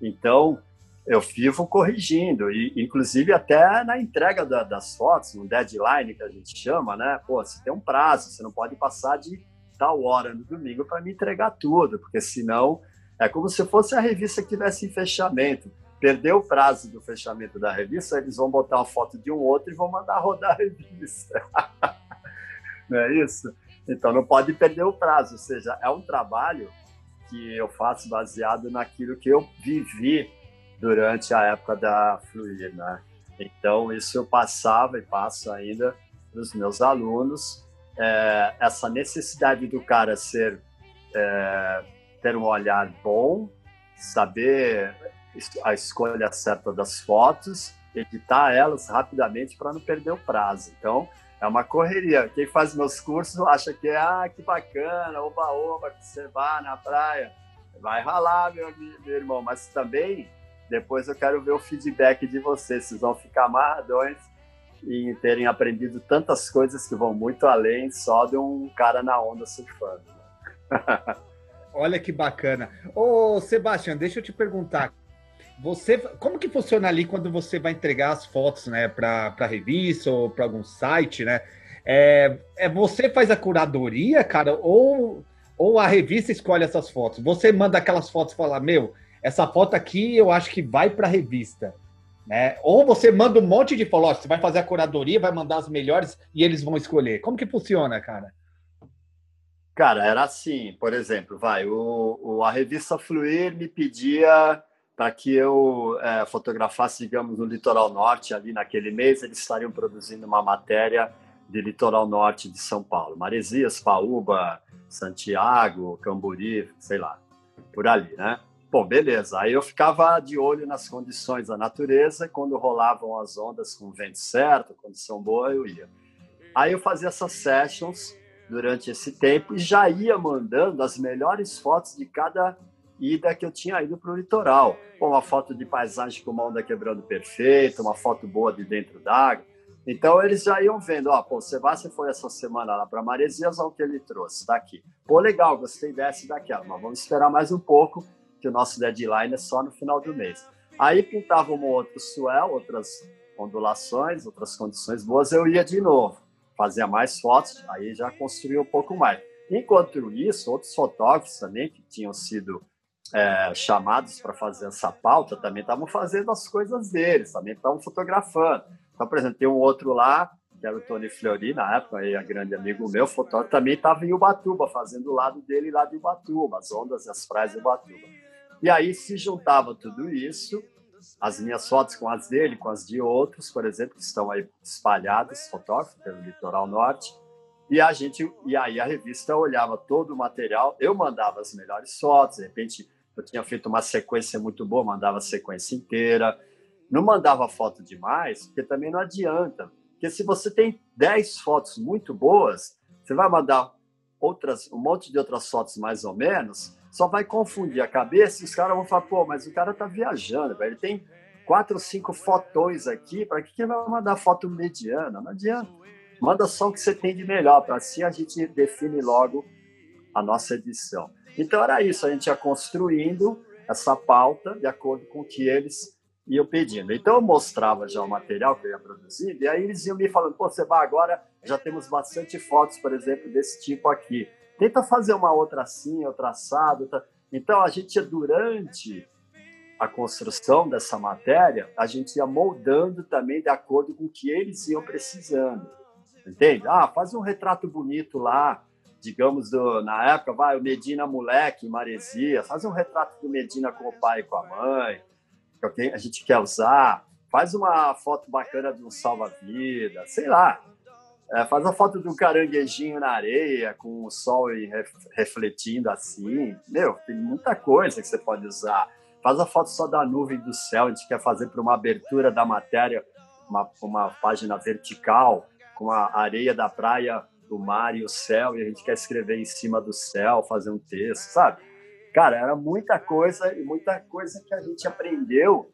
Então, eu vivo corrigindo, e inclusive até na entrega da, das fotos, no deadline que a gente chama, né? Pô, você tem um prazo, você não pode passar de tal hora no domingo para me entregar tudo, porque senão é como se fosse a revista que tivesse em fechamento. Perdeu o prazo do fechamento da revista, eles vão botar uma foto de um outro e vão mandar rodar a revista. <laughs> não é isso? Então não pode perder o prazo, ou seja, é um trabalho que eu faço baseado naquilo que eu vivi durante a época da Fluir, né? Então, isso eu passava e passo ainda para os meus alunos, é, essa necessidade do cara ser, é, ter um olhar bom, saber a escolha certa das fotos, editar elas rapidamente para não perder o prazo. Então, é uma correria. Quem faz meus cursos acha que é, ah, que bacana, oba-oba, que você vai na praia. Vai ralar, meu, meu irmão, mas também depois eu quero ver o feedback de vocês. Vocês vão ficar amarradões em terem aprendido tantas coisas que vão muito além só de um cara na onda surfando. <laughs> Olha que bacana. Ô, Sebastião, deixa eu te perguntar. Você, como que funciona ali quando você vai entregar as fotos, né, para revista ou para algum site, né? É, é você faz a curadoria, cara, ou ou a revista escolhe essas fotos? Você manda aquelas fotos e fala, meu, essa foto aqui eu acho que vai para a revista. Né? Ou você manda um monte de fotos, você vai fazer a curadoria, vai mandar as melhores e eles vão escolher. Como que funciona, cara? Cara, era assim, por exemplo, vai, o, o a revista Fluir me pedia para que eu é, fotografasse, digamos, no litoral norte ali naquele mês, eles estariam produzindo uma matéria de litoral norte de São Paulo, Maresias, Paúba, Santiago, Camburi, sei lá, por ali, né? Bom, beleza. Aí eu ficava de olho nas condições da natureza, quando rolavam as ondas com vento certo, condição boa, eu ia. Aí eu fazia essas sessions durante esse tempo e já ia mandando as melhores fotos de cada ida que eu tinha ido para o litoral. Uma foto de paisagem com uma onda quebrando perfeita, uma foto boa de dentro d'água. Então eles já iam vendo, ó, pô, o Sebastião foi essa semana lá para Maresias, olha o que ele trouxe, tá aqui. Pô, legal, gostei dessa e daquela, mas vamos esperar mais um pouco que o nosso deadline é só no final do mês. Aí pintava um outro swell, outras ondulações, outras condições boas, eu ia de novo, fazia mais fotos, aí já construía um pouco mais. Enquanto isso, outros fotógrafos também que tinham sido é, chamados para fazer essa pauta também estavam fazendo as coisas deles, também estavam fotografando. Então, por exemplo, tem um outro lá, que era o Tony Fleury, na época, aí, a grande amigo meu, fotógrafo, também estava em Ubatuba, fazendo o lado dele lá de Ubatuba, as ondas e as praias de Ubatuba. E aí se juntava tudo isso, as minhas fotos com as dele, com as de outros, por exemplo, que estão aí espalhadas, fotógrafos pelo litoral norte. E a gente, e aí a revista olhava todo o material, eu mandava as melhores fotos, de repente eu tinha feito uma sequência muito boa, mandava a sequência inteira. Não mandava foto demais, porque também não adianta. Porque se você tem 10 fotos muito boas, você vai mandar outras, um monte de outras fotos mais ou menos, só vai confundir a cabeça e os caras vão falar, pô, mas o cara tá viajando, velho. ele tem quatro ou cinco fotões aqui, para que, que vai mandar foto mediana? Não adianta. Manda só o que você tem de melhor, para assim a gente define logo a nossa edição. Então era isso, a gente ia construindo essa pauta de acordo com o que eles iam pedindo. Então eu mostrava já o material que eu ia produzindo, e aí eles iam me falando, pô, você vai agora, já temos bastante fotos, por exemplo, desse tipo aqui tenta fazer uma outra assim, outra assado. Outra... Então, a gente, durante a construção dessa matéria, a gente ia moldando também de acordo com o que eles iam precisando. Entende? Ah, faz um retrato bonito lá, digamos, do, na época, vai, o Medina moleque, Maresia, faz um retrato do Medina com o pai e com a mãe, que a gente quer usar, faz uma foto bacana de um salva-vida, sei lá. É, faz a foto do caranguejinho na areia, com o sol refletindo assim. Meu, tem muita coisa que você pode usar. Faz a foto só da nuvem do céu. A gente quer fazer para uma abertura da matéria, uma, uma página vertical, com a areia da praia, do mar e o céu, e a gente quer escrever em cima do céu, fazer um texto, sabe? Cara, era muita coisa e muita coisa que a gente aprendeu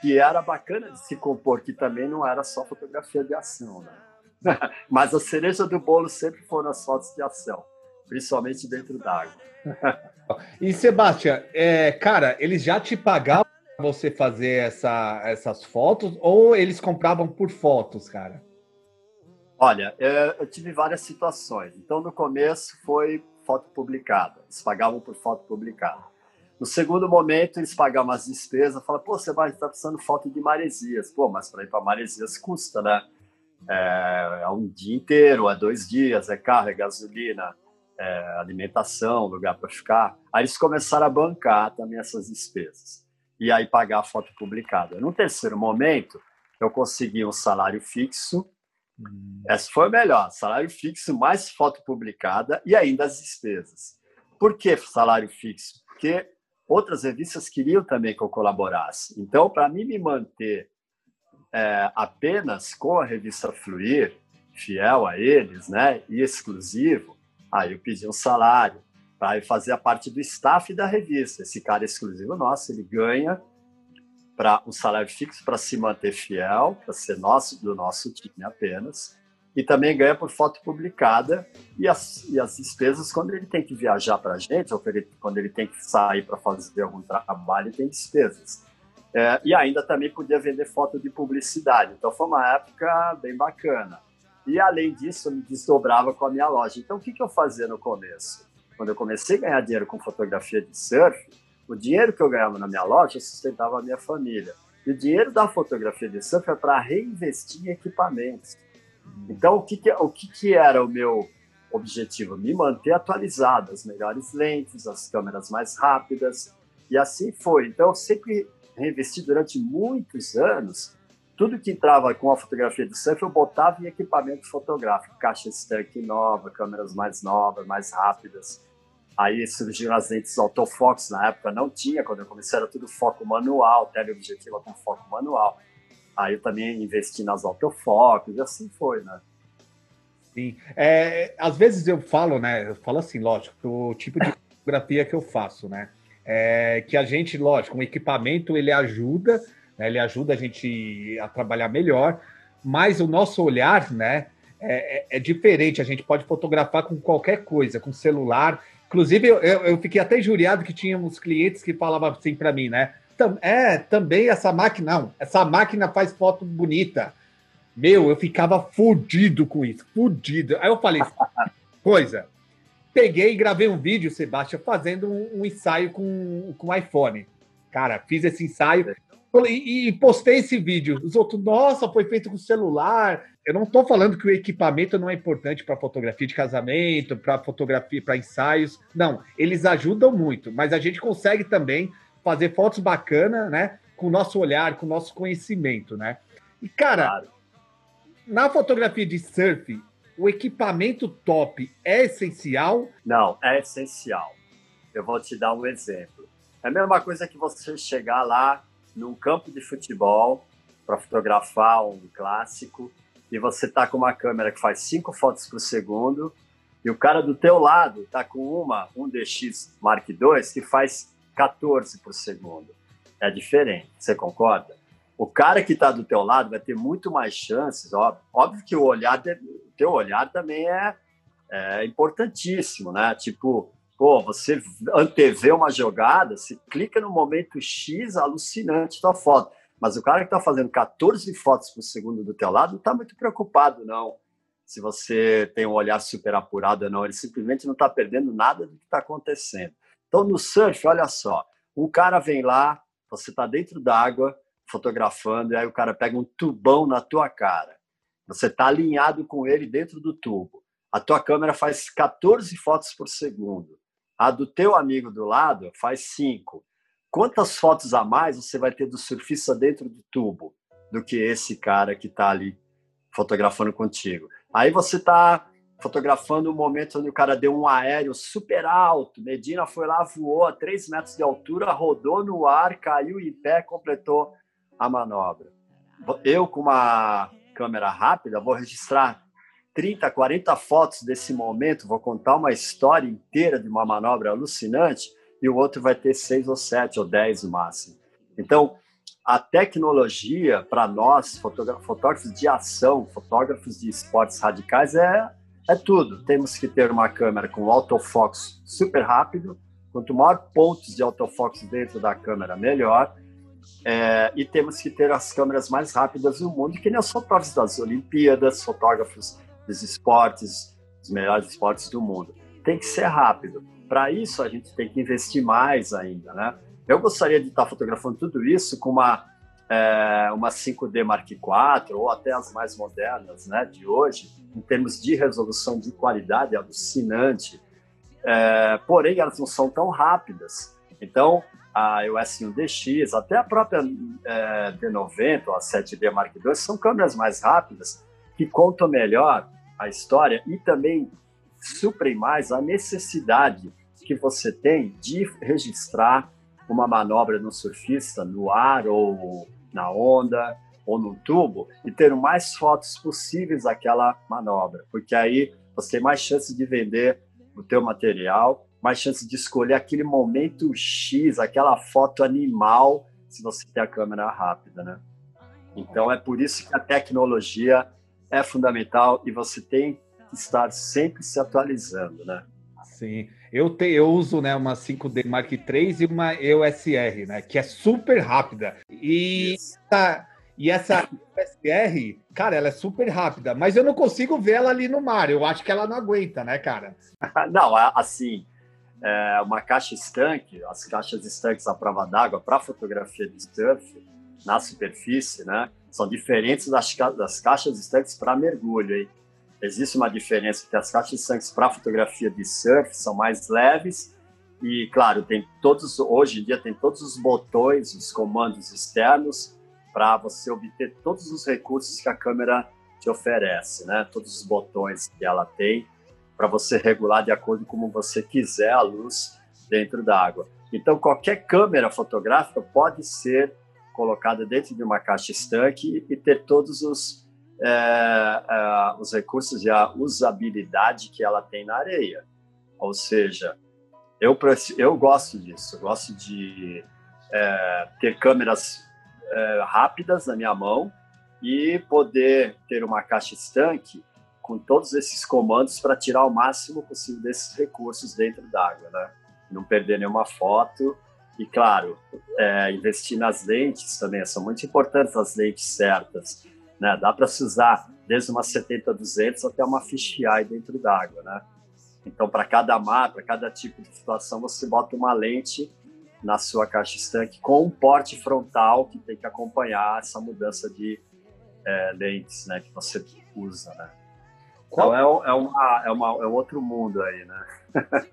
que era bacana de se compor, que também não era só fotografia de ação, né? <laughs> Mas a cereja do bolo sempre foram as fotos de ação, principalmente dentro d'água. <laughs> e Sebastião, é, cara, eles já te pagavam para você fazer essa, essas fotos ou eles compravam por fotos, cara? Olha, é, eu tive várias situações. Então, no começo foi foto publicada, eles pagavam por foto publicada. No segundo momento, eles pagam as despesas, falam, pô, você estar precisando de foto de Maresias. Pô, mas para ir para Maresias custa, né? É, é, um dia inteiro, é dois dias, é carro, é gasolina, é alimentação, lugar para ficar. Aí eles começaram a bancar também essas despesas. E aí pagar a foto publicada. No terceiro momento, eu consegui um salário fixo. Hum. Essa foi o melhor, salário fixo mais foto publicada e ainda as despesas. Por que salário fixo? Porque outras revistas queriam também que eu colaborasse. Então, para mim me manter é, apenas com a revista Fluir, fiel a eles, né, e exclusivo, aí eu pedi um salário para fazer a parte do staff da revista. Esse cara exclusivo nosso, ele ganha para um salário fixo para se manter fiel, para ser nosso do nosso time apenas e também ganha por foto publicada e as, e as despesas quando ele tem que viajar para a gente, ou ele, quando ele tem que sair para fazer algum trabalho, tem despesas. É, e ainda também podia vender foto de publicidade. Então foi uma época bem bacana. E além disso, me desdobrava com a minha loja. Então o que, que eu fazia no começo? Quando eu comecei a ganhar dinheiro com fotografia de surf, o dinheiro que eu ganhava na minha loja sustentava a minha família. E o dinheiro da fotografia de surf é para reinvestir em equipamentos. Então, o que, que, o que, que era o meu objetivo? Me manter atualizado, as melhores lentes, as câmeras mais rápidas, e assim foi. Então, eu sempre reinvesti durante muitos anos. Tudo que entrava com a fotografia de surf, eu botava em equipamento fotográfico, caixa Stank nova, câmeras mais novas, mais rápidas. Aí surgiram as lentes autofox, na época não tinha, quando eu comecei era tudo foco manual, teleobjetiva com foco manual. Aí eu também investi nas autofocos, e assim foi, né? Sim. É, às vezes eu falo, né? Eu falo assim, lógico, o tipo de <laughs> fotografia que eu faço, né? É, que a gente, lógico, um equipamento ele ajuda, né, ele ajuda a gente a trabalhar melhor, mas o nosso olhar, né? É, é, é diferente. A gente pode fotografar com qualquer coisa, com celular. Inclusive, eu, eu, fiquei até injuriado que tínhamos clientes que falavam assim para mim, né? é, também essa máquina, não, essa máquina faz foto bonita. Meu, eu ficava fudido com isso, fudido. Aí eu falei, coisa. Peguei e gravei um vídeo, Sebastião, fazendo um, um ensaio com, com iPhone. Cara, fiz esse ensaio e, e, postei esse vídeo. Os outros, nossa, foi feito com celular. Eu não estou falando que o equipamento não é importante para fotografia de casamento, para fotografia, para ensaios. Não, eles ajudam muito, mas a gente consegue também fazer fotos bacanas, né? Com o nosso olhar, com o nosso conhecimento, né? E, cara, claro. na fotografia de surf, o equipamento top é essencial? Não, é essencial. Eu vou te dar um exemplo. É a mesma coisa que você chegar lá num campo de futebol para fotografar um clássico e você tá com uma câmera que faz cinco fotos por segundo e o cara do teu lado tá com uma, um DX Mark II que faz 14 por segundo. É diferente, você concorda? O cara que está do teu lado vai ter muito mais chances, óbvio, óbvio que o olhar, teu olhar também é, é importantíssimo, né? Tipo, pô, você antevê uma jogada, você clica no momento X, alucinante tua foto. Mas o cara que está fazendo 14 fotos por segundo do teu lado não está muito preocupado, não. Se você tem um olhar super apurado ou não, ele simplesmente não está perdendo nada do que está acontecendo. Então, no surf, olha só, um cara vem lá, você está dentro d'água, fotografando, e aí o cara pega um tubão na tua cara. Você está alinhado com ele dentro do tubo. A tua câmera faz 14 fotos por segundo. A do teu amigo do lado faz 5. Quantas fotos a mais você vai ter do surfista dentro do tubo do que esse cara que está ali fotografando contigo? Aí você está fotografando o um momento onde o cara deu um aéreo super alto. Medina foi lá, voou a 3 metros de altura, rodou no ar, caiu em pé, completou a manobra. Eu, com uma câmera rápida, vou registrar 30, 40 fotos desse momento, vou contar uma história inteira de uma manobra alucinante e o outro vai ter seis ou sete ou dez no máximo. Então, a tecnologia para nós, fotógrafos de ação, fotógrafos de esportes radicais, é, é tudo. Temos que ter uma câmera com autofoco super rápido, quanto maior pontos de autofoco dentro da câmera, melhor. É, e temos que ter as câmeras mais rápidas do mundo, que nem os fotógrafos das Olimpíadas, fotógrafos dos esportes, dos melhores esportes do mundo. Tem que ser rápido. Para isso, a gente tem que investir mais ainda, né? Eu gostaria de estar fotografando tudo isso com uma, é, uma 5D Mark IV ou até as mais modernas né, de hoje, em termos de resolução de qualidade alucinante, é, porém elas não são tão rápidas. Então, a EOS 1DX, até a própria é, D90 ou a 7D Mark II são câmeras mais rápidas que contam melhor a história e também suprem mais a necessidade que você tem de registrar uma manobra no surfista, no ar ou na onda ou no tubo e ter o mais fotos possíveis daquela manobra, porque aí você tem mais chance de vender o teu material, mais chance de escolher aquele momento X, aquela foto animal, se você tem a câmera rápida, né? Então é por isso que a tecnologia é fundamental e você tem que estar sempre se atualizando, né? Sim. Eu, te, eu uso né, uma 5D Mark III e uma EOS R, né, que é super rápida. E, essa, e essa EOS cara, ela é super rápida, mas eu não consigo ver ela ali no mar. Eu acho que ela não aguenta, né, cara? <laughs> não, assim, é uma caixa estanque, as caixas estanques à prova d'água para fotografia de surf na superfície, né, são diferentes das, das caixas estanques para mergulho, hein? existe uma diferença que as caixas de sangue para fotografia de surf são mais leves e, claro, tem todos hoje em dia tem todos os botões, os comandos externos para você obter todos os recursos que a câmera te oferece, né? Todos os botões que ela tem para você regular de acordo com como você quiser a luz dentro da água. Então, qualquer câmera fotográfica pode ser colocada dentro de uma caixa estanque e ter todos os é, é, os recursos e a usabilidade que ela tem na areia. Ou seja, eu, eu gosto disso, eu gosto de é, ter câmeras é, rápidas na minha mão e poder ter uma caixa estanque com todos esses comandos para tirar o máximo possível desses recursos dentro d'água, né? Não perder nenhuma foto e, claro, é, investir nas lentes também, são muito importantes as lentes certas né? Dá para se usar desde uma 70-200 até uma fisheye dentro d'água, né? Então, para cada mar, para cada tipo de situação, você bota uma lente na sua caixa estanque com um porte frontal que tem que acompanhar essa mudança de é, lentes, né? Que você usa, né? Qual... Então, é, é, uma, é, uma, é outro mundo aí, né? <laughs>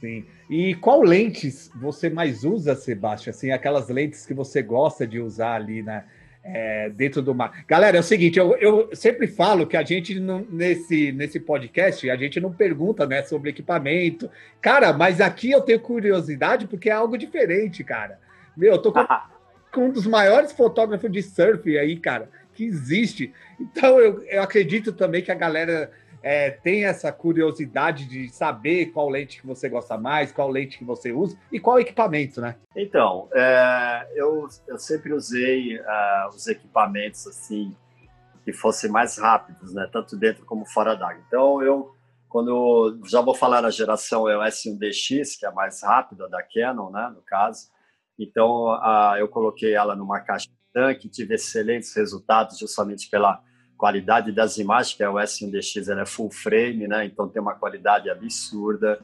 Sim. E qual lentes você mais usa, Sebastião? Assim, aquelas lentes que você gosta de usar ali, né? é, dentro do mar. Galera, é o seguinte, eu, eu sempre falo que a gente não, nesse, nesse podcast, a gente não pergunta né, sobre equipamento. Cara, mas aqui eu tenho curiosidade porque é algo diferente, cara. Meu, eu tô com, <laughs> com um dos maiores fotógrafos de surf aí, cara, que existe. Então eu, eu acredito também que a galera é, tem essa curiosidade de saber qual lente que você gosta mais, qual lente que você usa e qual equipamento, né? Então, é, eu, eu sempre usei uh, os equipamentos assim que fossem mais rápidos, né? Tanto dentro como fora d'água. Então, eu quando já vou falar na geração EOS 1DX, que é a mais rápida da Canon, né? No caso, então eu coloquei ela numa caixa tanque, tive excelentes resultados justamente pela qualidade das imagens, que é o S1DX, ela é full frame, né? Então tem uma qualidade absurda.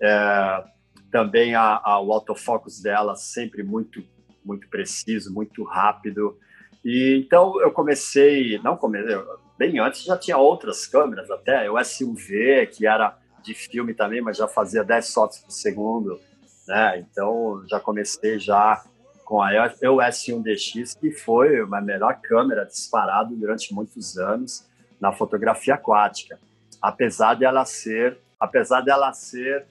É, também a, a, o autofocus dela sempre muito muito preciso, muito rápido. E então eu comecei, não comecei, bem antes já tinha outras câmeras até, o S1V, que era de filme também, mas já fazia 10 fotos por segundo, né? Então já comecei já com a EOS 1DX, que foi uma melhor câmera disparada durante muitos anos na fotografia aquática. Apesar dela ser, apesar dela ser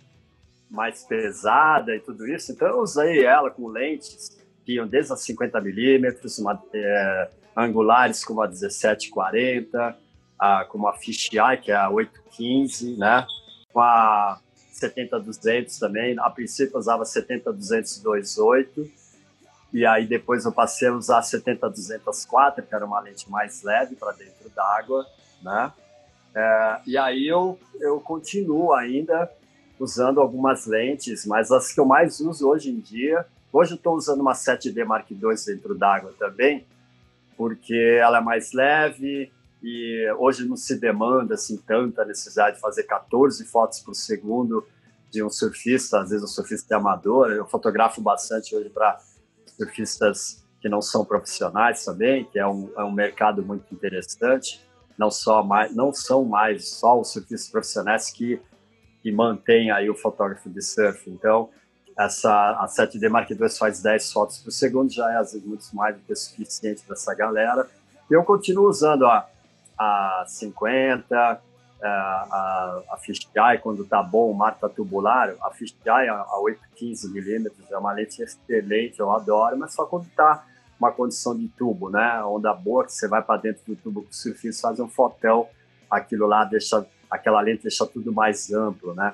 mais pesada e tudo isso, então eu usei ela com lentes que iam desde a 50 milímetros, é, angulares como a 1740, a, como a fisheye que é a 815, né? Com a 70-200 também. A princípio eu usava 70-200 2.8 e aí depois eu passei a usar 70-204, que era uma lente mais leve para dentro d'água, né? É, e aí eu, eu continuo ainda usando algumas lentes, mas as que eu mais uso hoje em dia, hoje eu estou usando uma 7D Mark II dentro d'água também, porque ela é mais leve e hoje não se demanda assim tanta necessidade de fazer 14 fotos por segundo de um surfista, às vezes um surfista amador, eu fotografo bastante hoje para surfistas que não são profissionais também, que é um, é um mercado muito interessante. Não só mais, não são mais só os surfistas profissionais que que mantém aí o fotógrafo de surf. Então, essa a 7D Mark II faz 10 fotos por segundo, já é às vezes muito mais do que suficiente para essa galera. Eu continuo usando a, a 50, a, a, a fisheye quando tá bom, mar tá tubular, a fisheye a, a 815 milímetros é uma lente excelente, eu adoro, mas só quando tá uma condição de tubo, né? Onda boa, que você vai para dentro do tubo com o surfista, faz um fotão, aquilo lá deixa aquela lente deixa tudo mais amplo, né?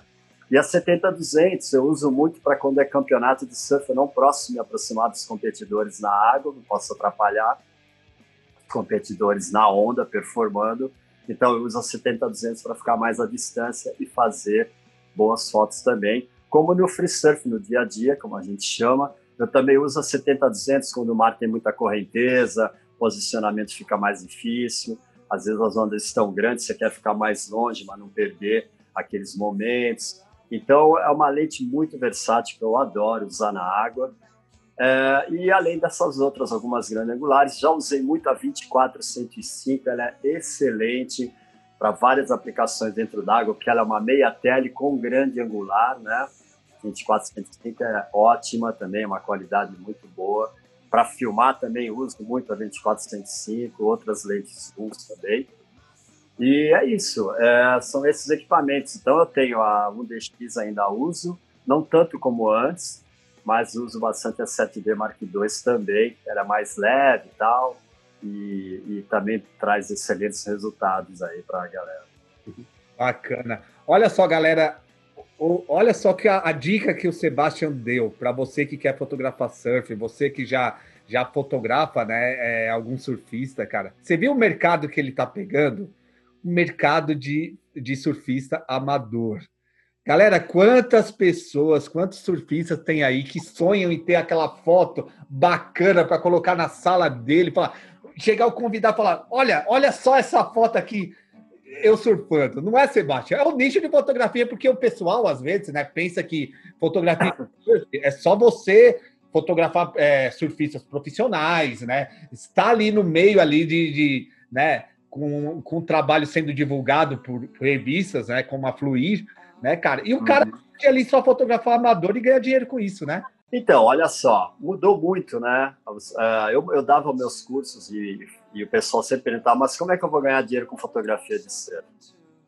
E a 70-200 eu uso muito para quando é campeonato de surf, eu não posso me aproximar dos competidores na água, não posso atrapalhar competidores na onda performando. Então eu uso a 70-200 para ficar mais à distância e fazer boas fotos também. Como no free surf, no dia a dia, como a gente chama, eu também uso a 70-200 quando o mar tem muita correnteza, posicionamento fica mais difícil às vezes as ondas estão grandes, você quer ficar mais longe, mas não perder aqueles momentos. Então, é uma lente muito versátil que eu adoro usar na água. É, e além dessas outras, algumas grandes angulares, já usei muito a 24-105, ela é excelente para várias aplicações dentro d'água, porque ela é uma meia tele com grande angular, né? 24-105 é ótima também, uma qualidade muito boa. Para filmar também uso muito a 2405, outras lentes uso também. E é isso, é, são esses equipamentos. Então eu tenho a 1DX ainda uso, não tanto como antes, mas uso bastante a 7D Mark II também, era mais leve e tal, e, e também traz excelentes resultados aí para a galera. Bacana. Olha só, galera, olha só que a, a dica que o Sebastian deu para você que quer fotografar surf, você que já já fotografa, né, é, algum surfista, cara. Você viu o mercado que ele tá pegando? O mercado de, de surfista amador. Galera, quantas pessoas, quantos surfistas tem aí que sonham em ter aquela foto bacana para colocar na sala dele, falar, chegar o convidado e falar: olha, olha só essa foto aqui eu surfando. Não é, Sebastião? É o nicho de fotografia, porque o pessoal, às vezes, né, pensa que fotografia é só você fotografar é, surfistas profissionais, né? Está ali no meio ali de, de né, com, com o trabalho sendo divulgado por, por, revistas, né, como a Fluir, né, cara? E o cara uhum. ali só fotografar amador e ganhar dinheiro com isso, né? Então, olha só, mudou muito, né? É, eu, eu dava meus cursos e, e o pessoal sempre perguntava, mas como é que eu vou ganhar dinheiro com fotografia de cena?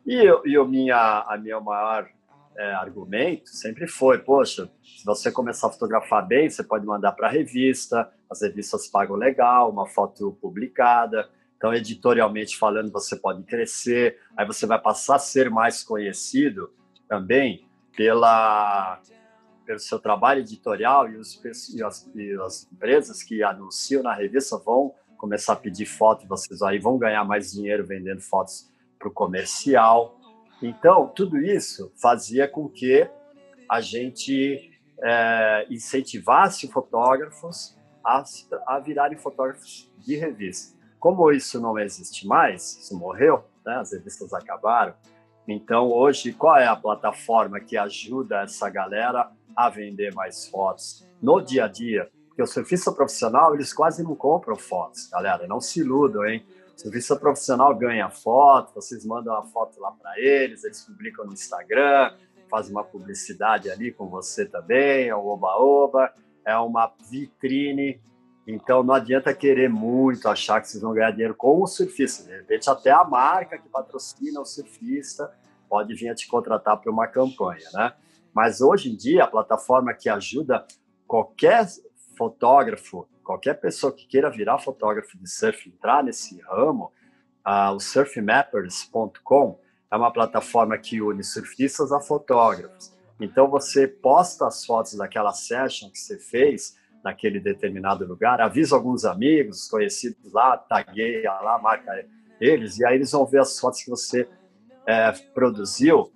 E, eu, e eu, minha, a minha maior é, argumento sempre foi, poxa, se você começar a fotografar bem, você pode mandar para revista, as revistas pagam legal, uma foto publicada, então editorialmente falando você pode crescer, aí você vai passar a ser mais conhecido também pela pelo seu trabalho editorial e, os, e, as, e as empresas que anunciam na revista vão começar a pedir foto, vocês aí vão ganhar mais dinheiro vendendo fotos para o comercial. Então, tudo isso fazia com que a gente é, incentivasse fotógrafos a, a virarem fotógrafos de revista. Como isso não existe mais, isso morreu, né? as revistas acabaram, então hoje qual é a plataforma que ajuda essa galera a vender mais fotos no dia a dia? Porque o surfista profissional, eles quase não compram fotos, galera, não se iludam, hein? Serviço profissional ganha foto, vocês mandam a foto lá para eles, eles publicam no Instagram, fazem uma publicidade ali com você também, é o oba-oba, é uma vitrine. Então não adianta querer muito achar que vocês vão ganhar dinheiro com o surfista. De repente, até a marca que patrocina o surfista pode vir a te contratar para uma campanha, né? Mas hoje em dia, a plataforma que ajuda qualquer fotógrafo qualquer pessoa que queira virar fotógrafo de surf, entrar nesse ramo, uh, o surfmappers.com é uma plataforma que une surfistas a fotógrafos. Então você posta as fotos daquela session que você fez naquele determinado lugar, avisa alguns amigos, conhecidos lá, tagueia lá, marca eles, e aí eles vão ver as fotos que você é, produziu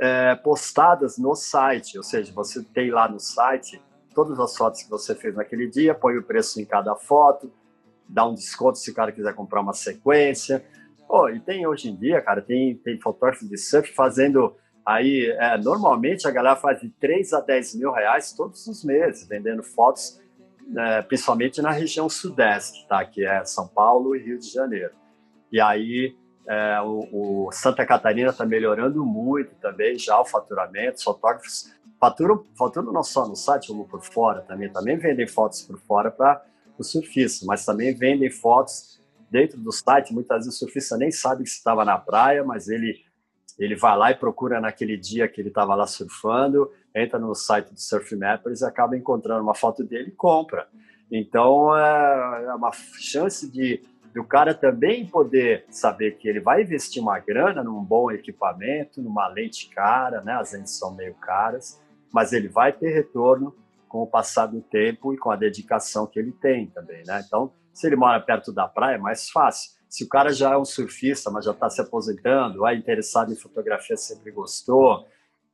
é, postadas no site, ou seja, você tem lá no site todas as fotos que você fez naquele dia, põe o preço em cada foto, dá um desconto se o cara quiser comprar uma sequência. Oh, e tem hoje em dia, cara, tem, tem fotógrafo de surf fazendo aí, é, normalmente a galera faz de 3 a 10 mil reais todos os meses, vendendo fotos, é, principalmente na região sudeste, tá? Que é São Paulo e Rio de Janeiro. E aí é, o, o, Santa Catarina está melhorando muito também já o faturamento. Os fotógrafos faturam, faturam não só no site, como por fora também. Também vendem fotos por fora para o surfista, mas também vendem fotos dentro do site. Muitas vezes o surfista nem sabe que estava na praia, mas ele ele vai lá e procura naquele dia que ele estava lá surfando, entra no site do Surf Mappers acaba encontrando uma foto dele e compra. Então é, é uma chance de do cara também poder saber que ele vai investir uma grana num bom equipamento, numa lente cara, né? As lentes são meio caras, mas ele vai ter retorno com o passar do tempo e com a dedicação que ele tem também, né? Então, se ele mora perto da praia, é mais fácil. Se o cara já é um surfista, mas já está se aposentando, é interessado em fotografia, sempre gostou,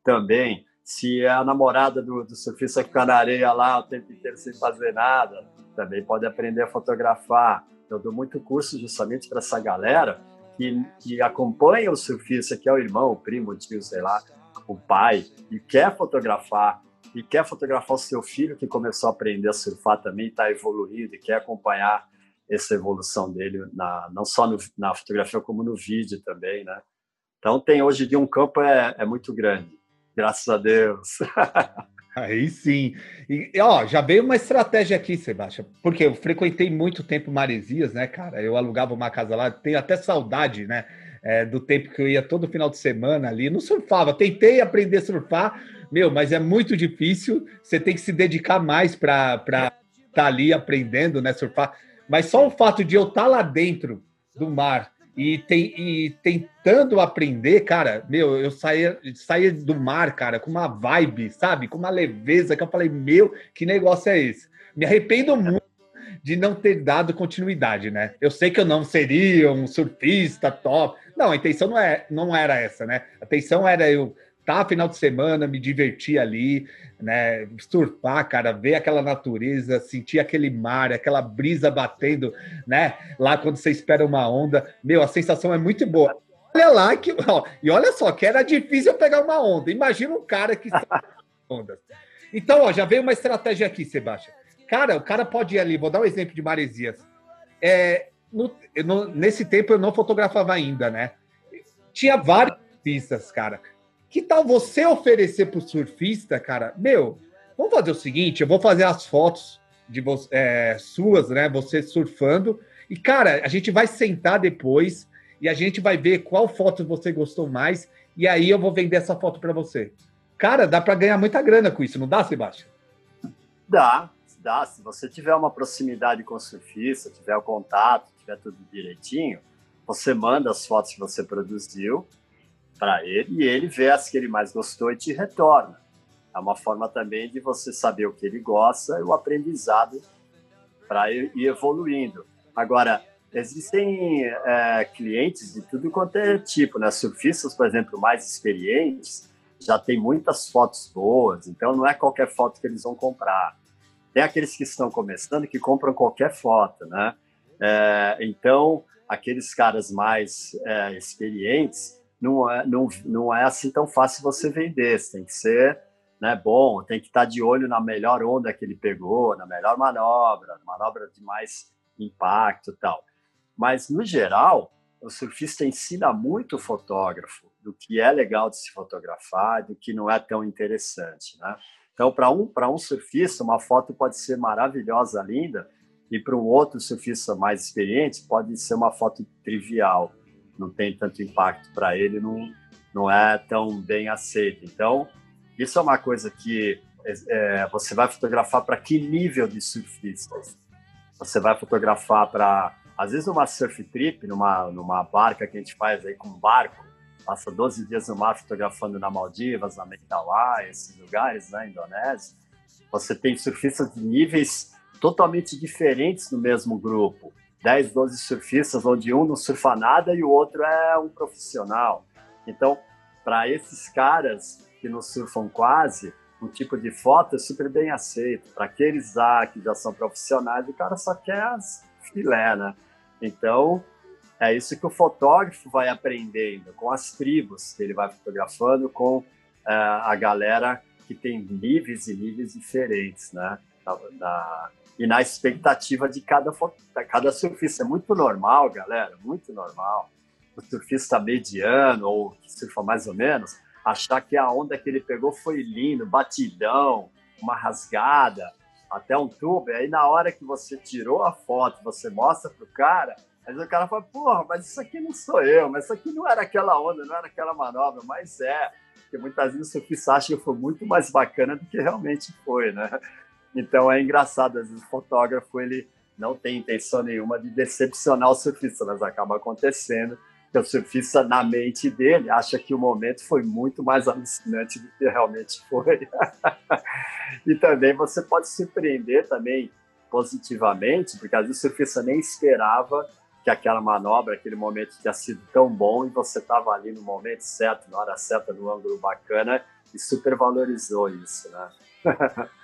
também. Se é a namorada do, do surfista que fica na areia lá o tempo inteiro sem fazer nada, também pode aprender a fotografar. Eu dou muito curso justamente para essa galera que, que acompanha o surfista, que é o irmão, o primo, o tio, sei lá, o pai, e quer fotografar, e quer fotografar o seu filho que começou a aprender a surfar também, está evoluindo e quer acompanhar essa evolução dele, na, não só no, na fotografia, como no vídeo também, né? Então, tem hoje de um campo é, é muito grande, graças a Deus. <laughs> Aí sim. E, ó, já veio uma estratégia aqui, Sebastião, porque eu frequentei muito tempo Maresias, né, cara? Eu alugava uma casa lá, tenho até saudade, né? É, do tempo que eu ia todo final de semana ali, não surfava, tentei aprender a surfar, meu, mas é muito difícil, você tem que se dedicar mais para estar tá ali aprendendo, né, surfar. Mas só o fato de eu estar tá lá dentro do mar e, tem, e tentando aprender, cara, meu, eu saía, saía do mar, cara, com uma vibe, sabe? Com uma leveza que eu falei, meu, que negócio é esse? Me arrependo muito de não ter dado continuidade, né? Eu sei que eu não seria um surfista top. Não, a intenção não, é, não era essa, né? A intenção era eu tá final de semana, me divertir ali, né? Surfar, cara, ver aquela natureza, sentir aquele mar, aquela brisa batendo, né? Lá quando você espera uma onda, meu, a sensação é muito boa. Olha lá que, ó, e olha só que era difícil pegar uma onda. Imagina um cara que ondas. Então, ó, já veio uma estratégia aqui, Sebastião. Cara, o cara pode ir ali, vou dar um exemplo de Maresias. É, no, no, nesse tempo eu não fotografava ainda, né? Tinha várias pistas, cara. Que tal você oferecer para o surfista, cara? Meu, vamos fazer o seguinte: eu vou fazer as fotos de é, suas, né? Você surfando. E, cara, a gente vai sentar depois e a gente vai ver qual foto você gostou mais. E aí eu vou vender essa foto para você. Cara, dá para ganhar muita grana com isso, não dá, Sebastião? Dá, dá. Se você tiver uma proximidade com o surfista, tiver o contato, tiver tudo direitinho, você manda as fotos que você produziu para ele e ele vê as que ele mais gostou e te retorna. É uma forma também de você saber o que ele gosta e o aprendizado para ir evoluindo. Agora, existem é, clientes de tudo quanto é tipo, né? Surfistas, por exemplo, mais experientes, já tem muitas fotos boas, então não é qualquer foto que eles vão comprar. Tem aqueles que estão começando que compram qualquer foto, né? É, então, aqueles caras mais é, experientes, não é, não, não é assim tão fácil você vender. Você tem que ser né, bom, tem que estar de olho na melhor onda que ele pegou, na melhor manobra, manobra de mais impacto tal. Mas, no geral, o surfista ensina muito o fotógrafo do que é legal de se fotografar, do que não é tão interessante, né? Então, para um, um surfista, uma foto pode ser maravilhosa, linda, e para um outro surfista mais experiente, pode ser uma foto trivial não tem tanto impacto para ele, não, não é tão bem aceito. Então, isso é uma coisa que é, você vai fotografar para que nível de surfistas? Você vai fotografar para, às vezes, numa surf trip, numa, numa barca que a gente faz aí com barco, passa 12 dias no mar fotografando na Maldivas, na Mentawai, esses lugares, né, Indonésia. Você tem surfistas de níveis totalmente diferentes no mesmo grupo. 10, 12 surfistas, onde um não surfa nada e o outro é um profissional. Então, para esses caras que não surfam quase, um tipo de foto é super bem aceito. Para aqueles lá que já são profissionais, o cara só quer as filé, né? Então, é isso que o fotógrafo vai aprendendo com as tribos que ele vai fotografando, com uh, a galera que tem níveis e níveis diferentes, né? Da, da, e na expectativa de cada, cada surfista. É muito normal, galera, muito normal. O surfista mediano ou que surfa mais ou menos, achar que a onda que ele pegou foi lindo, batidão, uma rasgada, até um tubo. E aí, na hora que você tirou a foto, você mostra pro cara, aí o cara fala, porra, mas isso aqui não sou eu, mas isso aqui não era aquela onda, não era aquela manobra, mas é. Porque muitas vezes o surfista acha que foi muito mais bacana do que realmente foi, né? Então é engraçado, às vezes o fotógrafo ele não tem intenção nenhuma de decepcionar o surfista, mas acaba acontecendo que o surfista, na mente dele, acha que o momento foi muito mais alucinante do que realmente foi. <laughs> e também você pode surpreender também positivamente, porque às vezes o surfista nem esperava que aquela manobra, aquele momento tinha sido tão bom e você estava ali no momento certo, na hora certa, no ângulo bacana e supervalorizou isso, né? <laughs>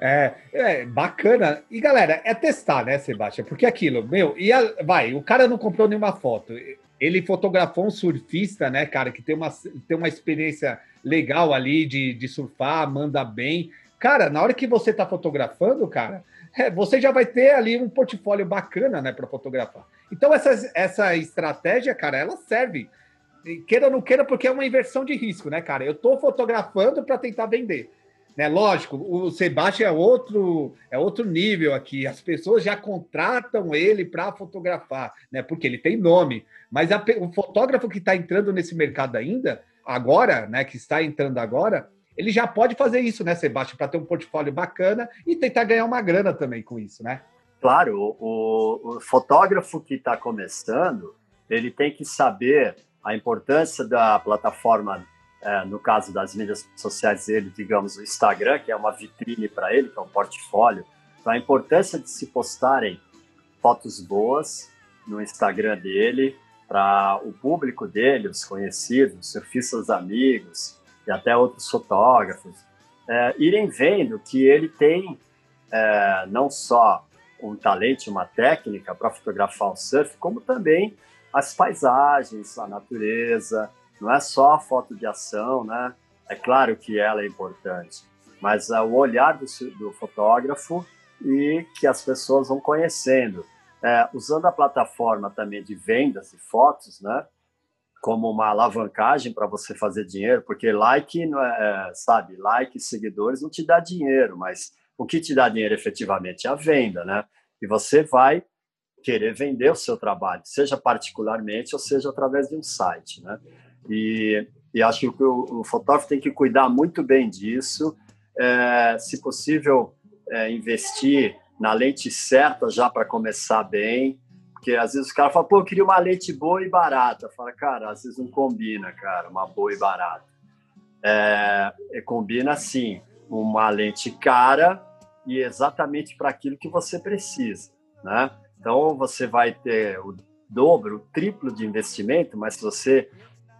É, é, bacana. E galera, é testar, né, Sebastião? Porque aquilo, meu, e a, vai, o cara não comprou nenhuma foto. Ele fotografou um surfista, né, cara, que tem uma, tem uma experiência legal ali de, de surfar, manda bem. Cara, na hora que você tá fotografando, cara, é, você já vai ter ali um portfólio bacana, né, para fotografar. Então, essa, essa estratégia, cara, ela serve. Queira ou não queira, porque é uma inversão de risco, né, cara? Eu tô fotografando para tentar vender. Né? Lógico, o Sebastião é outro, é outro nível aqui. As pessoas já contratam ele para fotografar, né? Porque ele tem nome. Mas a, o fotógrafo que está entrando nesse mercado ainda, agora, né? Que está entrando agora, ele já pode fazer isso, né, Sebastião, para ter um portfólio bacana e tentar ganhar uma grana também com isso, né? Claro, o, o fotógrafo que está começando, ele tem que saber a importância da plataforma é, no caso das mídias sociais dele, digamos, o Instagram, que é uma vitrine para ele, que é um portfólio. Então, a importância de se postarem fotos boas no Instagram dele, para o público dele, os conhecidos, surfistas amigos e até outros fotógrafos, é, irem vendo que ele tem é, não só um talento, uma técnica para fotografar o surf, como também as paisagens, a natureza, não é só a foto de ação, né? É claro que ela é importante, mas é o olhar do, do fotógrafo e que as pessoas vão conhecendo. É, usando a plataforma também de vendas de fotos, né? Como uma alavancagem para você fazer dinheiro, porque like, é, é, sabe, like seguidores não te dá dinheiro, mas o que te dá dinheiro efetivamente é a venda, né? E você vai querer vender o seu trabalho, seja particularmente ou seja através de um site, né? E, e acho que o, o, fotógrafo tem que cuidar muito bem disso, é, se possível, é, investir na lente certa já para começar bem, porque às vezes o cara fala, pô, eu queria uma lente boa e barata. Fala, cara, às vezes não combina, cara, uma boa e barata. É, combina sim, uma lente cara e exatamente para aquilo que você precisa, né? Então você vai ter o dobro, o triplo de investimento, mas se você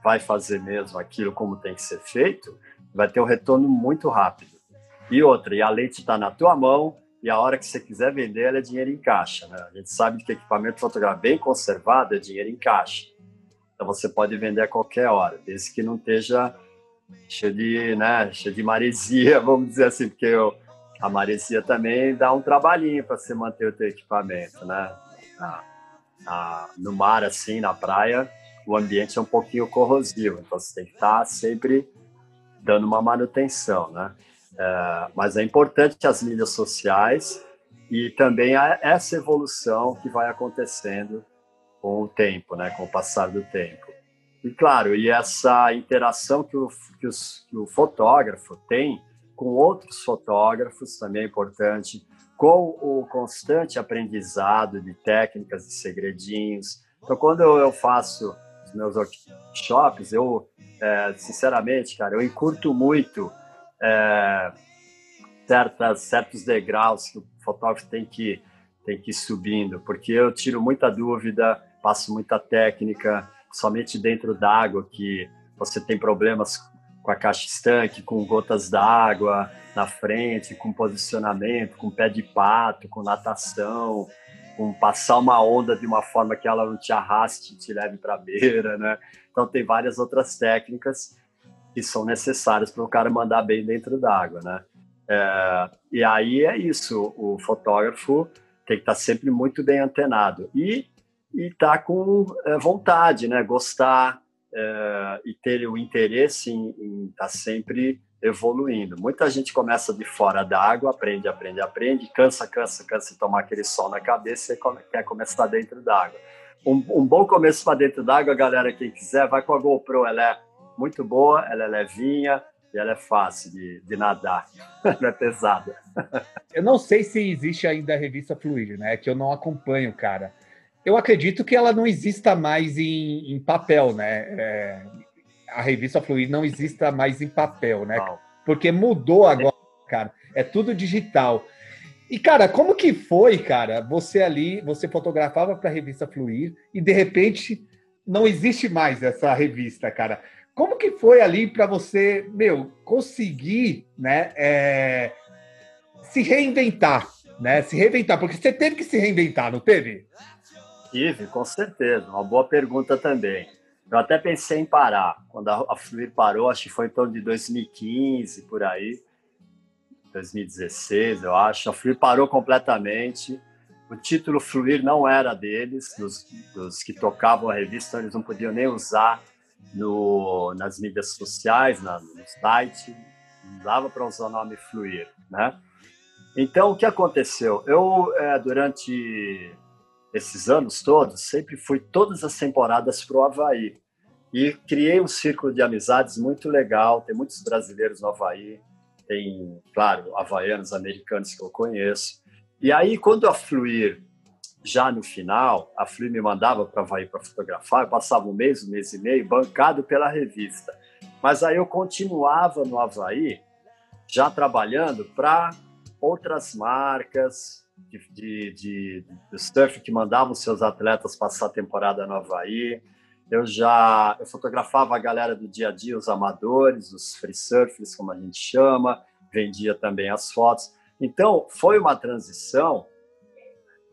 vai fazer mesmo aquilo como tem que ser feito, vai ter um retorno muito rápido. E outra, e a lente está na tua mão, e a hora que você quiser vender, ela é dinheiro em caixa. Né? A gente sabe que equipamento fotográfico bem conservado é dinheiro em caixa. Então você pode vender a qualquer hora, desde que não esteja cheio de, né, cheio de maresia, <laughs> vamos dizer assim, porque eu, a maresia também dá um trabalhinho para você manter o teu equipamento, né? no mar, assim, na praia, o ambiente é um pouquinho corrosivo, então você tem que estar sempre dando uma manutenção, né? É, mas é importante as mídias sociais e também essa evolução que vai acontecendo com o tempo, né? Com o passar do tempo. E claro, e essa interação que o, que, os, que o fotógrafo tem com outros fotógrafos também é importante, com o constante aprendizado de técnicas e segredinhos. Então, quando eu faço os meus workshops, eu, é, sinceramente, cara, eu encurto muito é, certas, certos degraus que o fotógrafo tem que, tem que ir subindo, porque eu tiro muita dúvida, passo muita técnica, somente dentro d'água que você tem problemas com a caixa estanque, com gotas d'água na frente, com posicionamento, com pé de pato, com natação, com passar uma onda de uma forma que ela não te arraste, te leve para a beira, né? Então tem várias outras técnicas que são necessárias para o cara mandar bem dentro d'água, né? É, e aí é isso, o fotógrafo tem que estar tá sempre muito bem antenado e e tá com é, vontade, né? Gostar é, e ter o interesse em estar tá sempre evoluindo. Muita gente começa de fora da água, aprende, aprende, aprende, cansa, cansa, cansa de tomar aquele sol na cabeça e quer começar dentro da água. Um, um bom começo para dentro da água, galera, quem quiser, vai com a GoPro, ela é muito boa, ela é levinha e ela é fácil de, de nadar, <laughs> não é pesada. Eu não sei se existe ainda a revista Fluir, né? Que eu não acompanho, cara. Eu acredito que ela não exista mais em, em papel, né? É, a revista Fluir não exista mais em papel, né? Porque mudou agora, cara. É tudo digital. E, cara, como que foi, cara? Você ali, você fotografava para a revista Fluir e, de repente, não existe mais essa revista, cara. Como que foi ali para você, meu, conseguir, né, é, se reinventar, né? Se reinventar, porque você teve que se reinventar, não teve? Tive, com certeza. Uma boa pergunta também. Eu até pensei em parar. Quando a, Fluir parou, acho que foi em torno de 2015, por aí. 2016, eu acho. A Fluir parou completamente. O título Fluir não era deles, dos, dos que tocavam a revista, eles não podiam nem usar no, nas mídias sociais, na, no site. Não dava para usar o nome Fluir, né? Então, o que aconteceu? Eu, é, durante esses anos todos, sempre fui todas as temporadas para o Havaí. E criei um círculo de amizades muito legal. Tem muitos brasileiros no Havaí, tem, claro, havaianos, americanos que eu conheço. E aí, quando a Fluir, já no final, a Fluir me mandava para Havaí para fotografar, eu passava um mês, um mês e meio, bancado pela revista. Mas aí eu continuava no Havaí, já trabalhando para outras marcas, de, de, de, surf que mandavam seus atletas passar a temporada no Havaí. Eu já eu fotografava a galera do dia a dia, os amadores, os free surfers, como a gente chama, vendia também as fotos. Então, foi uma transição,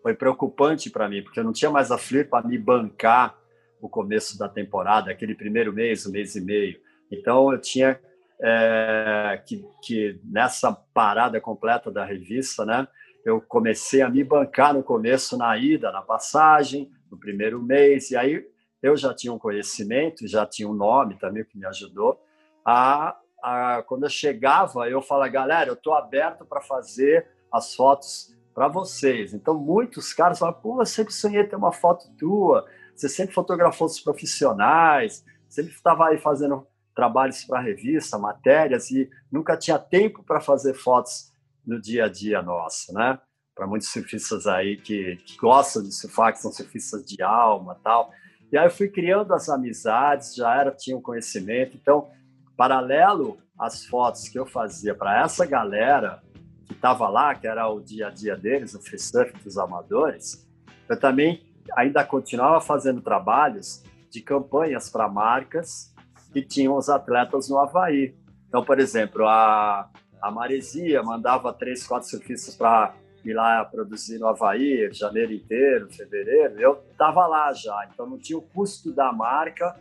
foi preocupante para mim, porque eu não tinha mais a Flip para me bancar o começo da temporada, aquele primeiro mês, um mês e meio. Então, eu tinha é, que, que, nessa parada completa da revista, né, eu comecei a me bancar no começo na ida, na passagem, no primeiro mês, e aí eu já tinha um conhecimento, já tinha um nome também que me ajudou. A, a quando eu chegava, eu falava, galera, eu estou aberto para fazer as fotos para vocês. Então, muitos caras falam, pô, eu sempre sonhei ter uma foto tua, você sempre fotografou os profissionais, sempre estava aí fazendo trabalhos para revista, matérias, e nunca tinha tempo para fazer fotos no dia a dia nosso, né? Para muitos surfistas aí que, que, gostam de surfar, que são surfistas de alma tal. E aí eu fui criando as amizades, já era, tinha um conhecimento. Então, paralelo às fotos que eu fazia para essa galera que estava lá, que era o dia a dia deles, o free surf dos amadores, eu também ainda continuava fazendo trabalhos de campanhas para marcas que tinham os atletas no Havaí. Então, por exemplo, a, a Maresia mandava três, quatro surfistas para ir lá produzir no Havaí, janeiro inteiro, fevereiro. Eu estava lá já, então não tinha o custo da marca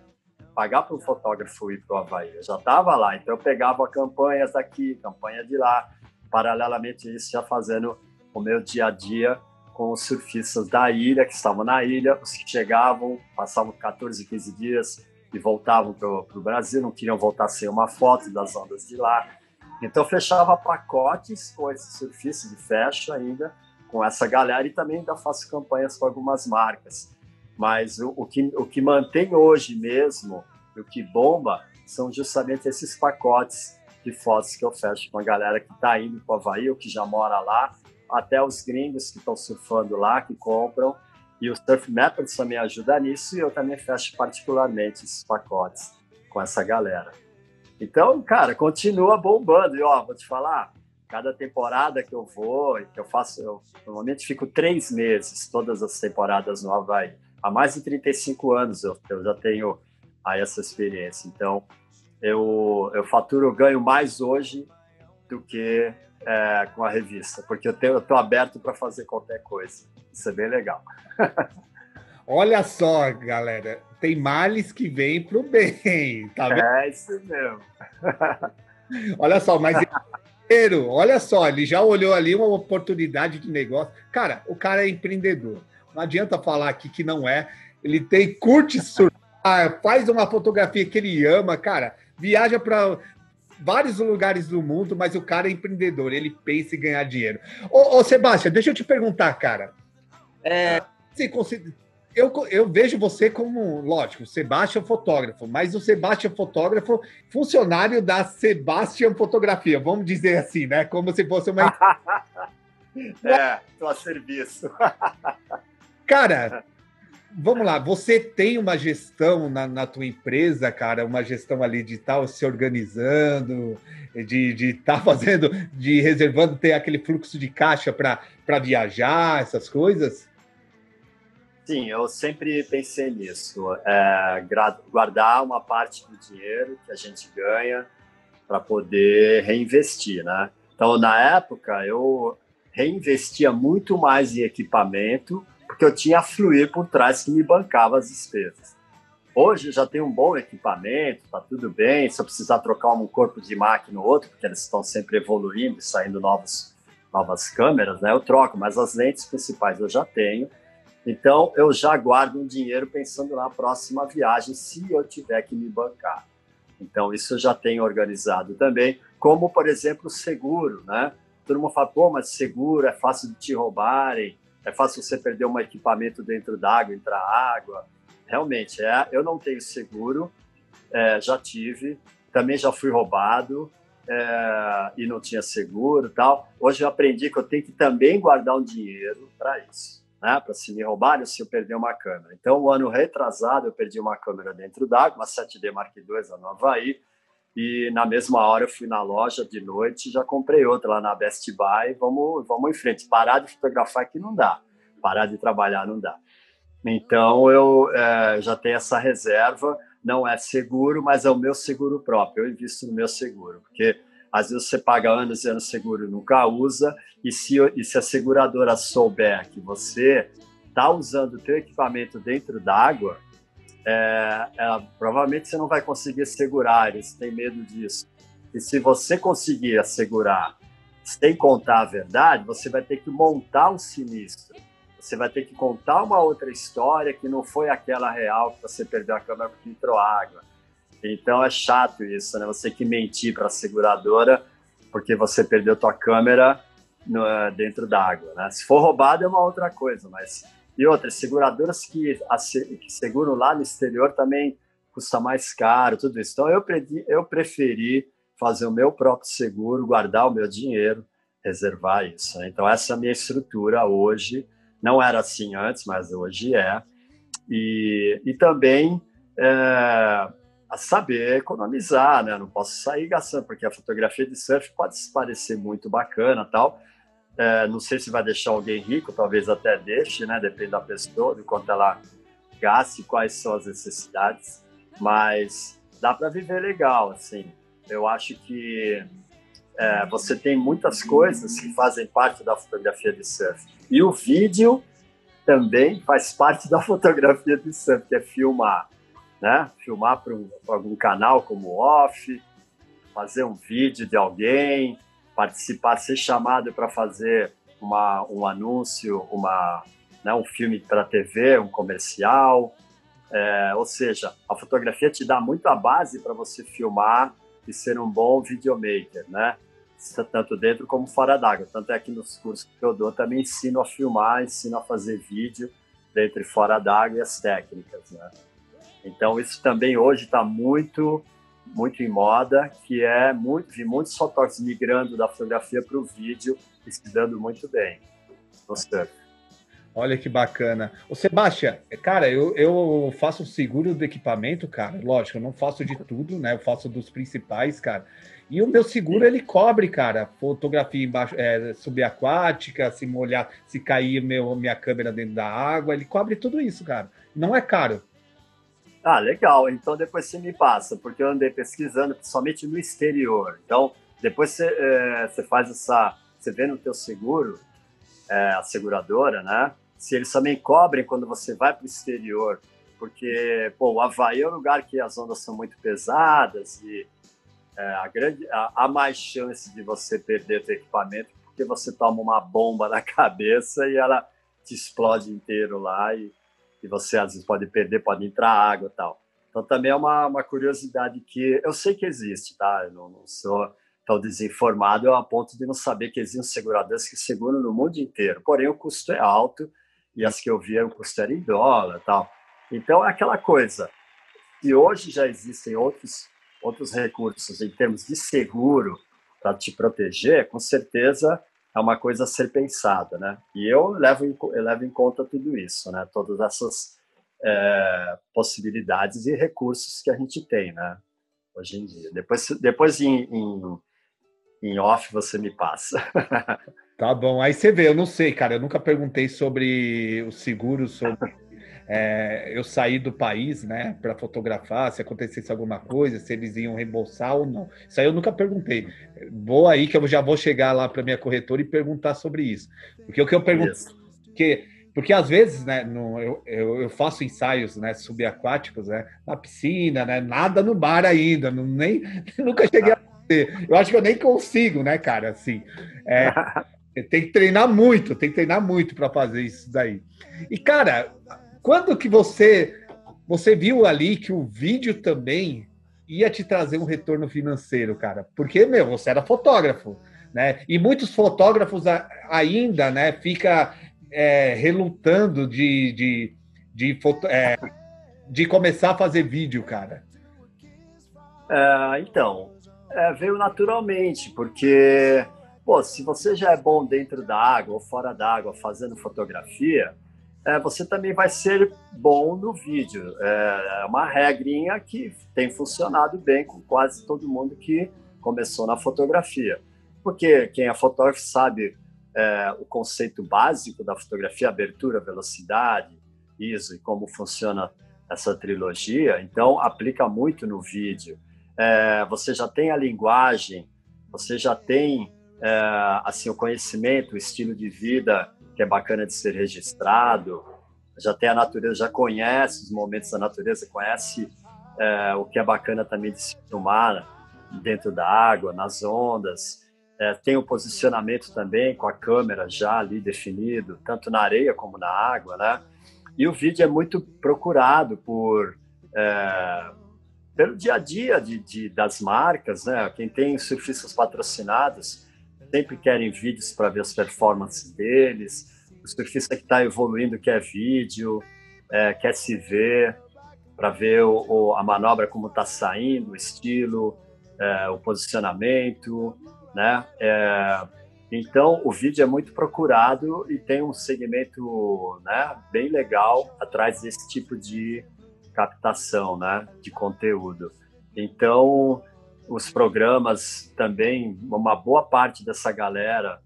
pagar para um fotógrafo ir para o Havaí. Eu já estava lá, então eu pegava campanhas daqui, campanha de lá, paralelamente isso já fazendo o meu dia a dia com os surfistas da ilha, que estavam na ilha, os que chegavam, passavam 14, 15 dias e voltavam para o Brasil, não queriam voltar sem uma foto das ondas de lá. Então fechava pacotes com esses surfistas e fecho ainda com essa galera e também ainda faço campanhas com algumas marcas. Mas o, o, que, o que mantém hoje mesmo, o que bomba, são justamente esses pacotes de fotos que eu fecho com a galera que está indo para o Havaí ou que já mora lá, até os gringos que estão surfando lá, que compram E o Surf Methods também ajuda nisso e eu também fecho particularmente esses pacotes com essa galera. Então, cara, continua bombando. E, ó, vou te falar, cada temporada que eu vou, que eu faço, eu normalmente fico três meses, todas as temporadas no Havaí. Há mais de 35 anos eu, eu já tenho aí essa experiência. Então, eu, eu faturo, eu ganho mais hoje do que é, com a revista, porque eu estou aberto para fazer qualquer coisa. Isso é bem legal. <laughs> Olha só, galera, tem males que vêm para o bem, tá vendo? É isso mesmo. <laughs> Olha só, mas olha só, ele já olhou ali uma oportunidade de negócio. Cara, o cara é empreendedor. Não adianta falar aqui que não é. Ele tem curte surfar, faz uma fotografia que ele ama, cara. Viaja para vários lugares do mundo, mas o cara é empreendedor, ele pensa em ganhar dinheiro. Ô, ô Sebastião, deixa eu te perguntar, cara. É, você considera, eu, eu, vejo você como, lógico, Sebastião fotógrafo, mas o Sebastião fotógrafo, funcionário da Sebastião Fotografia, vamos dizer assim, né? Como se fosse uma. <laughs> é, estou a serviço. Cara, vamos lá, você tem uma gestão na, na tua empresa, cara, uma gestão ali de estar tá se organizando, de estar tá fazendo, de reservando, ter aquele fluxo de caixa para viajar, essas coisas? Sim, eu sempre pensei nisso. É, guardar uma parte do dinheiro que a gente ganha para poder reinvestir, né? Então, na época, eu reinvestia muito mais em equipamento porque eu tinha a Fluir por trás que me bancava as despesas. Hoje já tem um bom equipamento, tá tudo bem, se eu precisar trocar um corpo de máquina ou outro, porque eles estão sempre evoluindo saindo novos, novas câmeras, né? Eu troco, mas as lentes principais eu já tenho. Então eu já guardo um dinheiro pensando na próxima viagem, se eu tiver que me bancar. Então isso eu já tenho organizado também, como por exemplo seguro, né? Todo mundo fala, pô, mas seguro é fácil de te roubarem, é fácil você perder um equipamento dentro d'água, entrar água. Realmente, é. Eu não tenho seguro, é, já tive, também já fui roubado é, e não tinha seguro tal. Hoje eu aprendi que eu tenho que também guardar um dinheiro para isso, né? Para se me roubarem ou se eu perder uma câmera. Então, o ano retrasado, eu perdi uma câmera dentro d'água, uma 7D Mark II lá no Havaí, e na mesma hora eu fui na loja de noite já comprei outra lá na Best Buy. Vamos, vamos em frente. Parar de fotografar aqui não dá. Parar de trabalhar não dá. Então eu é, já tenho essa reserva. Não é seguro, mas é o meu seguro próprio. Eu invisto no meu seguro, porque às vezes você paga anos e anos seguro e nunca usa. E se, e se a seguradora souber que você está usando o teu equipamento dentro d'água, é, é, provavelmente você não vai conseguir segurar, eles têm medo disso. E se você conseguir assegurar sem contar a verdade, você vai ter que montar um sinistro. Você vai ter que contar uma outra história que não foi aquela real que você perdeu a câmera porque entrou água. Então é chato isso, né? Você que mentir para a seguradora porque você perdeu tua câmera no, dentro d'água, né? Se for roubado é uma outra coisa, mas e outras, seguradoras que, que seguram lá no exterior também custa mais caro, tudo isso. Então, eu, eu preferi fazer o meu próprio seguro, guardar o meu dinheiro, reservar isso. Né? Então, essa é a minha estrutura hoje. Não era assim antes, mas hoje é. E, e também é, a saber economizar, né? Não posso sair gastando, porque a fotografia de surf pode parecer muito bacana tal, é, não sei se vai deixar alguém rico, talvez até deixe, né? Depende da pessoa, de quanto ela gaste, quais são as necessidades. Mas dá para viver legal, assim. Eu acho que é, você tem muitas coisas que fazem parte da fotografia de surf. E o vídeo também faz parte da <laughs> fotografia de surf, que é filmar. Né? Filmar para um, algum canal como Off, fazer um vídeo de alguém, participar, ser chamado para fazer uma, um anúncio, uma, né, um filme para TV, um comercial. É, ou seja, a fotografia te dá muito a base para você filmar e ser um bom videomaker, né? Tanto dentro como fora d'água. Tanto é que nos cursos que eu dou também ensino a filmar, ensino a fazer vídeo dentro e fora d'água e as técnicas, né? Então isso também hoje está muito muito em moda, que é muito, vi muitos fotógrafos migrando da fotografia para o vídeo e se dando muito bem no. Olha que bacana. Ô, Sebastião, cara, eu, eu faço seguro do equipamento, cara. Lógico, eu não faço de tudo, né? Eu faço dos principais, cara. E o meu seguro, ele cobre, cara, fotografia embaixo, é, subaquática, se molhar, se cair meu, minha câmera dentro da água, ele cobre tudo isso, cara. Não é caro. Ah, legal. Então depois você me passa, porque eu andei pesquisando somente no exterior. Então, depois você, é, você faz essa. Você vê no teu seguro, é, a seguradora, né? se eles também cobrem quando você vai para o exterior, porque pô, o Havaí é um lugar que as ondas são muito pesadas e é, a grande, há mais chance de você perder seu equipamento porque você toma uma bomba na <laughs> cabeça e ela te explode inteiro lá e, e você às vezes pode perder, pode entrar água e tal. Então também é uma, uma curiosidade que eu sei que existe, tá? Eu não, não sou tão desinformado a ponto de não saber que existem seguradoras que seguram no mundo inteiro. Porém, o custo é alto e as que eu via custaram em dólar tal. Então é aquela coisa. E hoje já existem outros outros recursos em termos de seguro para te proteger, com certeza é uma coisa a ser pensada, né? E eu levo em, eu levo em conta tudo isso, né? Todas essas é, possibilidades e recursos que a gente tem, né? Hoje em dia. Depois, depois em, em, em off você me passa. <laughs> Tá bom. Aí você vê, eu não sei, cara. Eu nunca perguntei sobre o seguro, sobre é, eu sair do país, né, para fotografar, se acontecesse alguma coisa, se eles iam reembolsar ou não. Isso aí eu nunca perguntei. Boa aí que eu já vou chegar lá para minha corretora e perguntar sobre isso. Porque o que eu pergunto. Porque, porque às vezes, né, no, eu, eu, eu, faço ensaios né, subaquáticos né, na piscina, né, nada no mar ainda, não, nem, <laughs> nunca cheguei a fazer. Eu acho que eu nem consigo, né, cara? Assim. É, <laughs> Tem que treinar muito, tem que treinar muito para fazer isso daí. E, cara, quando que você você viu ali que o vídeo também ia te trazer um retorno financeiro, cara? Porque, meu, você era fotógrafo, né? E muitos fotógrafos ainda, né, fica é, relutando de, de, de, foto, é, de começar a fazer vídeo, cara. É, então, é, veio naturalmente, porque Pô, se você já é bom dentro da água ou fora da água fazendo fotografia, é, você também vai ser bom no vídeo. É, é uma regrinha que tem funcionado bem com quase todo mundo que começou na fotografia. Porque quem é fotógrafo sabe é, o conceito básico da fotografia, abertura, velocidade, ISO e como funciona essa trilogia, então aplica muito no vídeo. É, você já tem a linguagem, você já tem é, assim o conhecimento, o estilo de vida que é bacana de ser registrado, já tem a natureza, já conhece os momentos da natureza, conhece é, o que é bacana também de se filmar dentro da água, nas ondas, é, tem o posicionamento também com a câmera já ali definido, tanto na areia como na água, né? E o vídeo é muito procurado por é, pelo dia a dia de, de, das marcas, né? Quem tem surfistas patrocinados sempre querem vídeos para ver as performances deles. O surfista que está evoluindo quer vídeo, é, quer se ver para ver o, a manobra como está saindo, o estilo, é, o posicionamento, né? É, então o vídeo é muito procurado e tem um segmento, né, bem legal atrás desse tipo de captação, né, de conteúdo. Então os programas também, uma boa parte dessa galera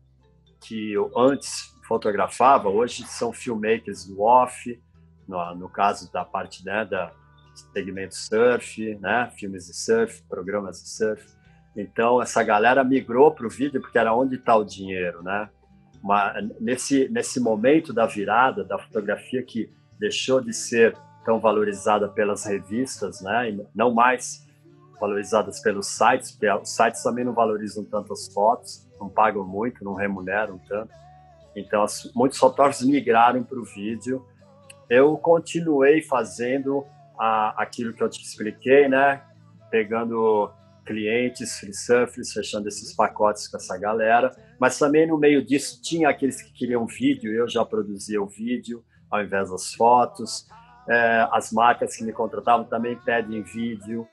que eu antes fotografava, hoje são filmmakers do off, no, no caso da parte né, da segmento surf, né, filmes de surf, programas de surf. Então essa galera migrou para o vídeo porque era onde está o dinheiro, né? Uma, nesse nesse momento da virada da fotografia que deixou de ser tão valorizada pelas revistas, né, e não mais valorizadas pelos sites, os sites também não valorizam tanto as fotos, não pagam muito, não remuneram tanto. Então, as, muitos fotógrafos migraram para o vídeo. Eu continuei fazendo a, aquilo que eu te expliquei, né? Pegando clientes, free surfers, fechando esses pacotes com essa galera. Mas também no meio disso tinha aqueles que queriam vídeo, eu já produzia o vídeo ao invés das fotos. É, as marcas que me contratavam também pedem vídeo.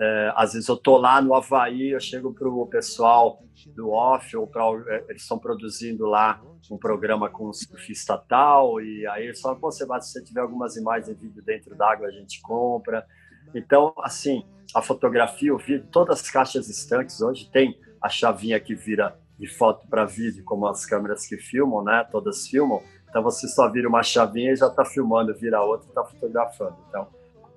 É, às vezes eu tô lá no Havaí, eu chego para o pessoal do off, ou pra, é, eles estão produzindo lá um programa com o surfista tal, e aí eles falam, se você tiver algumas imagens e vídeo dentro d'água, a gente compra. Então, assim, a fotografia, o vídeo, todas as caixas estanques hoje tem a chavinha que vira de foto para vídeo, como as câmeras que filmam, né? Todas filmam. Então você só vira uma chavinha e já está filmando, vira outra e está fotografando. Então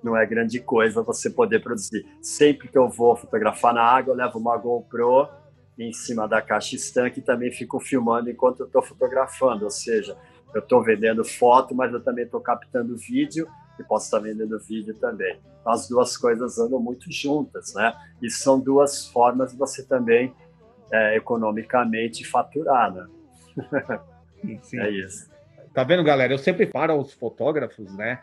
não é grande coisa você poder produzir. Sempre que eu vou fotografar na água, eu levo uma GoPro em cima da caixa estanque e também fico filmando enquanto eu estou fotografando. Ou seja, eu estou vendendo foto, mas eu também estou captando vídeo e posso estar vendendo vídeo também. As duas coisas andam muito juntas, né? E são duas formas de você também é, economicamente faturar, né? Sim. <laughs> É isso. Tá vendo, galera? Eu sempre falo aos fotógrafos, né?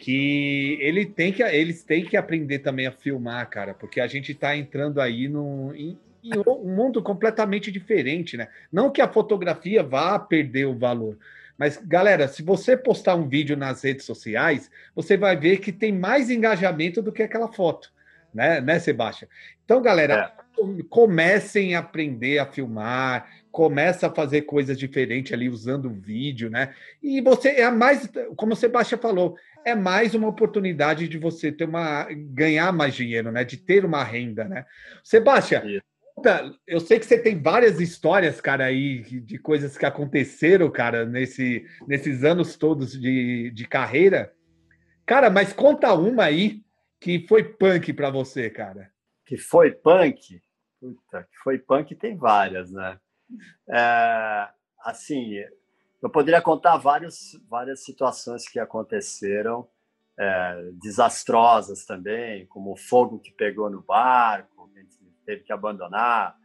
Que ele tem que, eles têm que aprender também a filmar, cara, porque a gente está entrando aí no, em, em um mundo completamente diferente, né? Não que a fotografia vá perder o valor, mas, galera, se você postar um vídeo nas redes sociais, você vai ver que tem mais engajamento do que aquela foto, né, né Sebastião? Então, galera, é. comecem a aprender a filmar, começa a fazer coisas diferentes ali usando o vídeo, né? E você é mais, como o Sebastião falou, é mais uma oportunidade de você ter uma ganhar mais dinheiro, né? De ter uma renda, né? Sebastião, eu sei que você tem várias histórias, cara, aí de coisas que aconteceram, cara, nesse, nesses anos todos de, de carreira. Cara, mas conta uma aí que foi punk para você, cara. Que foi punk? Puta, que foi punk tem várias, né? É, assim, eu poderia contar várias, várias situações que aconteceram, é, desastrosas também, como o fogo que pegou no barco, teve que abandonar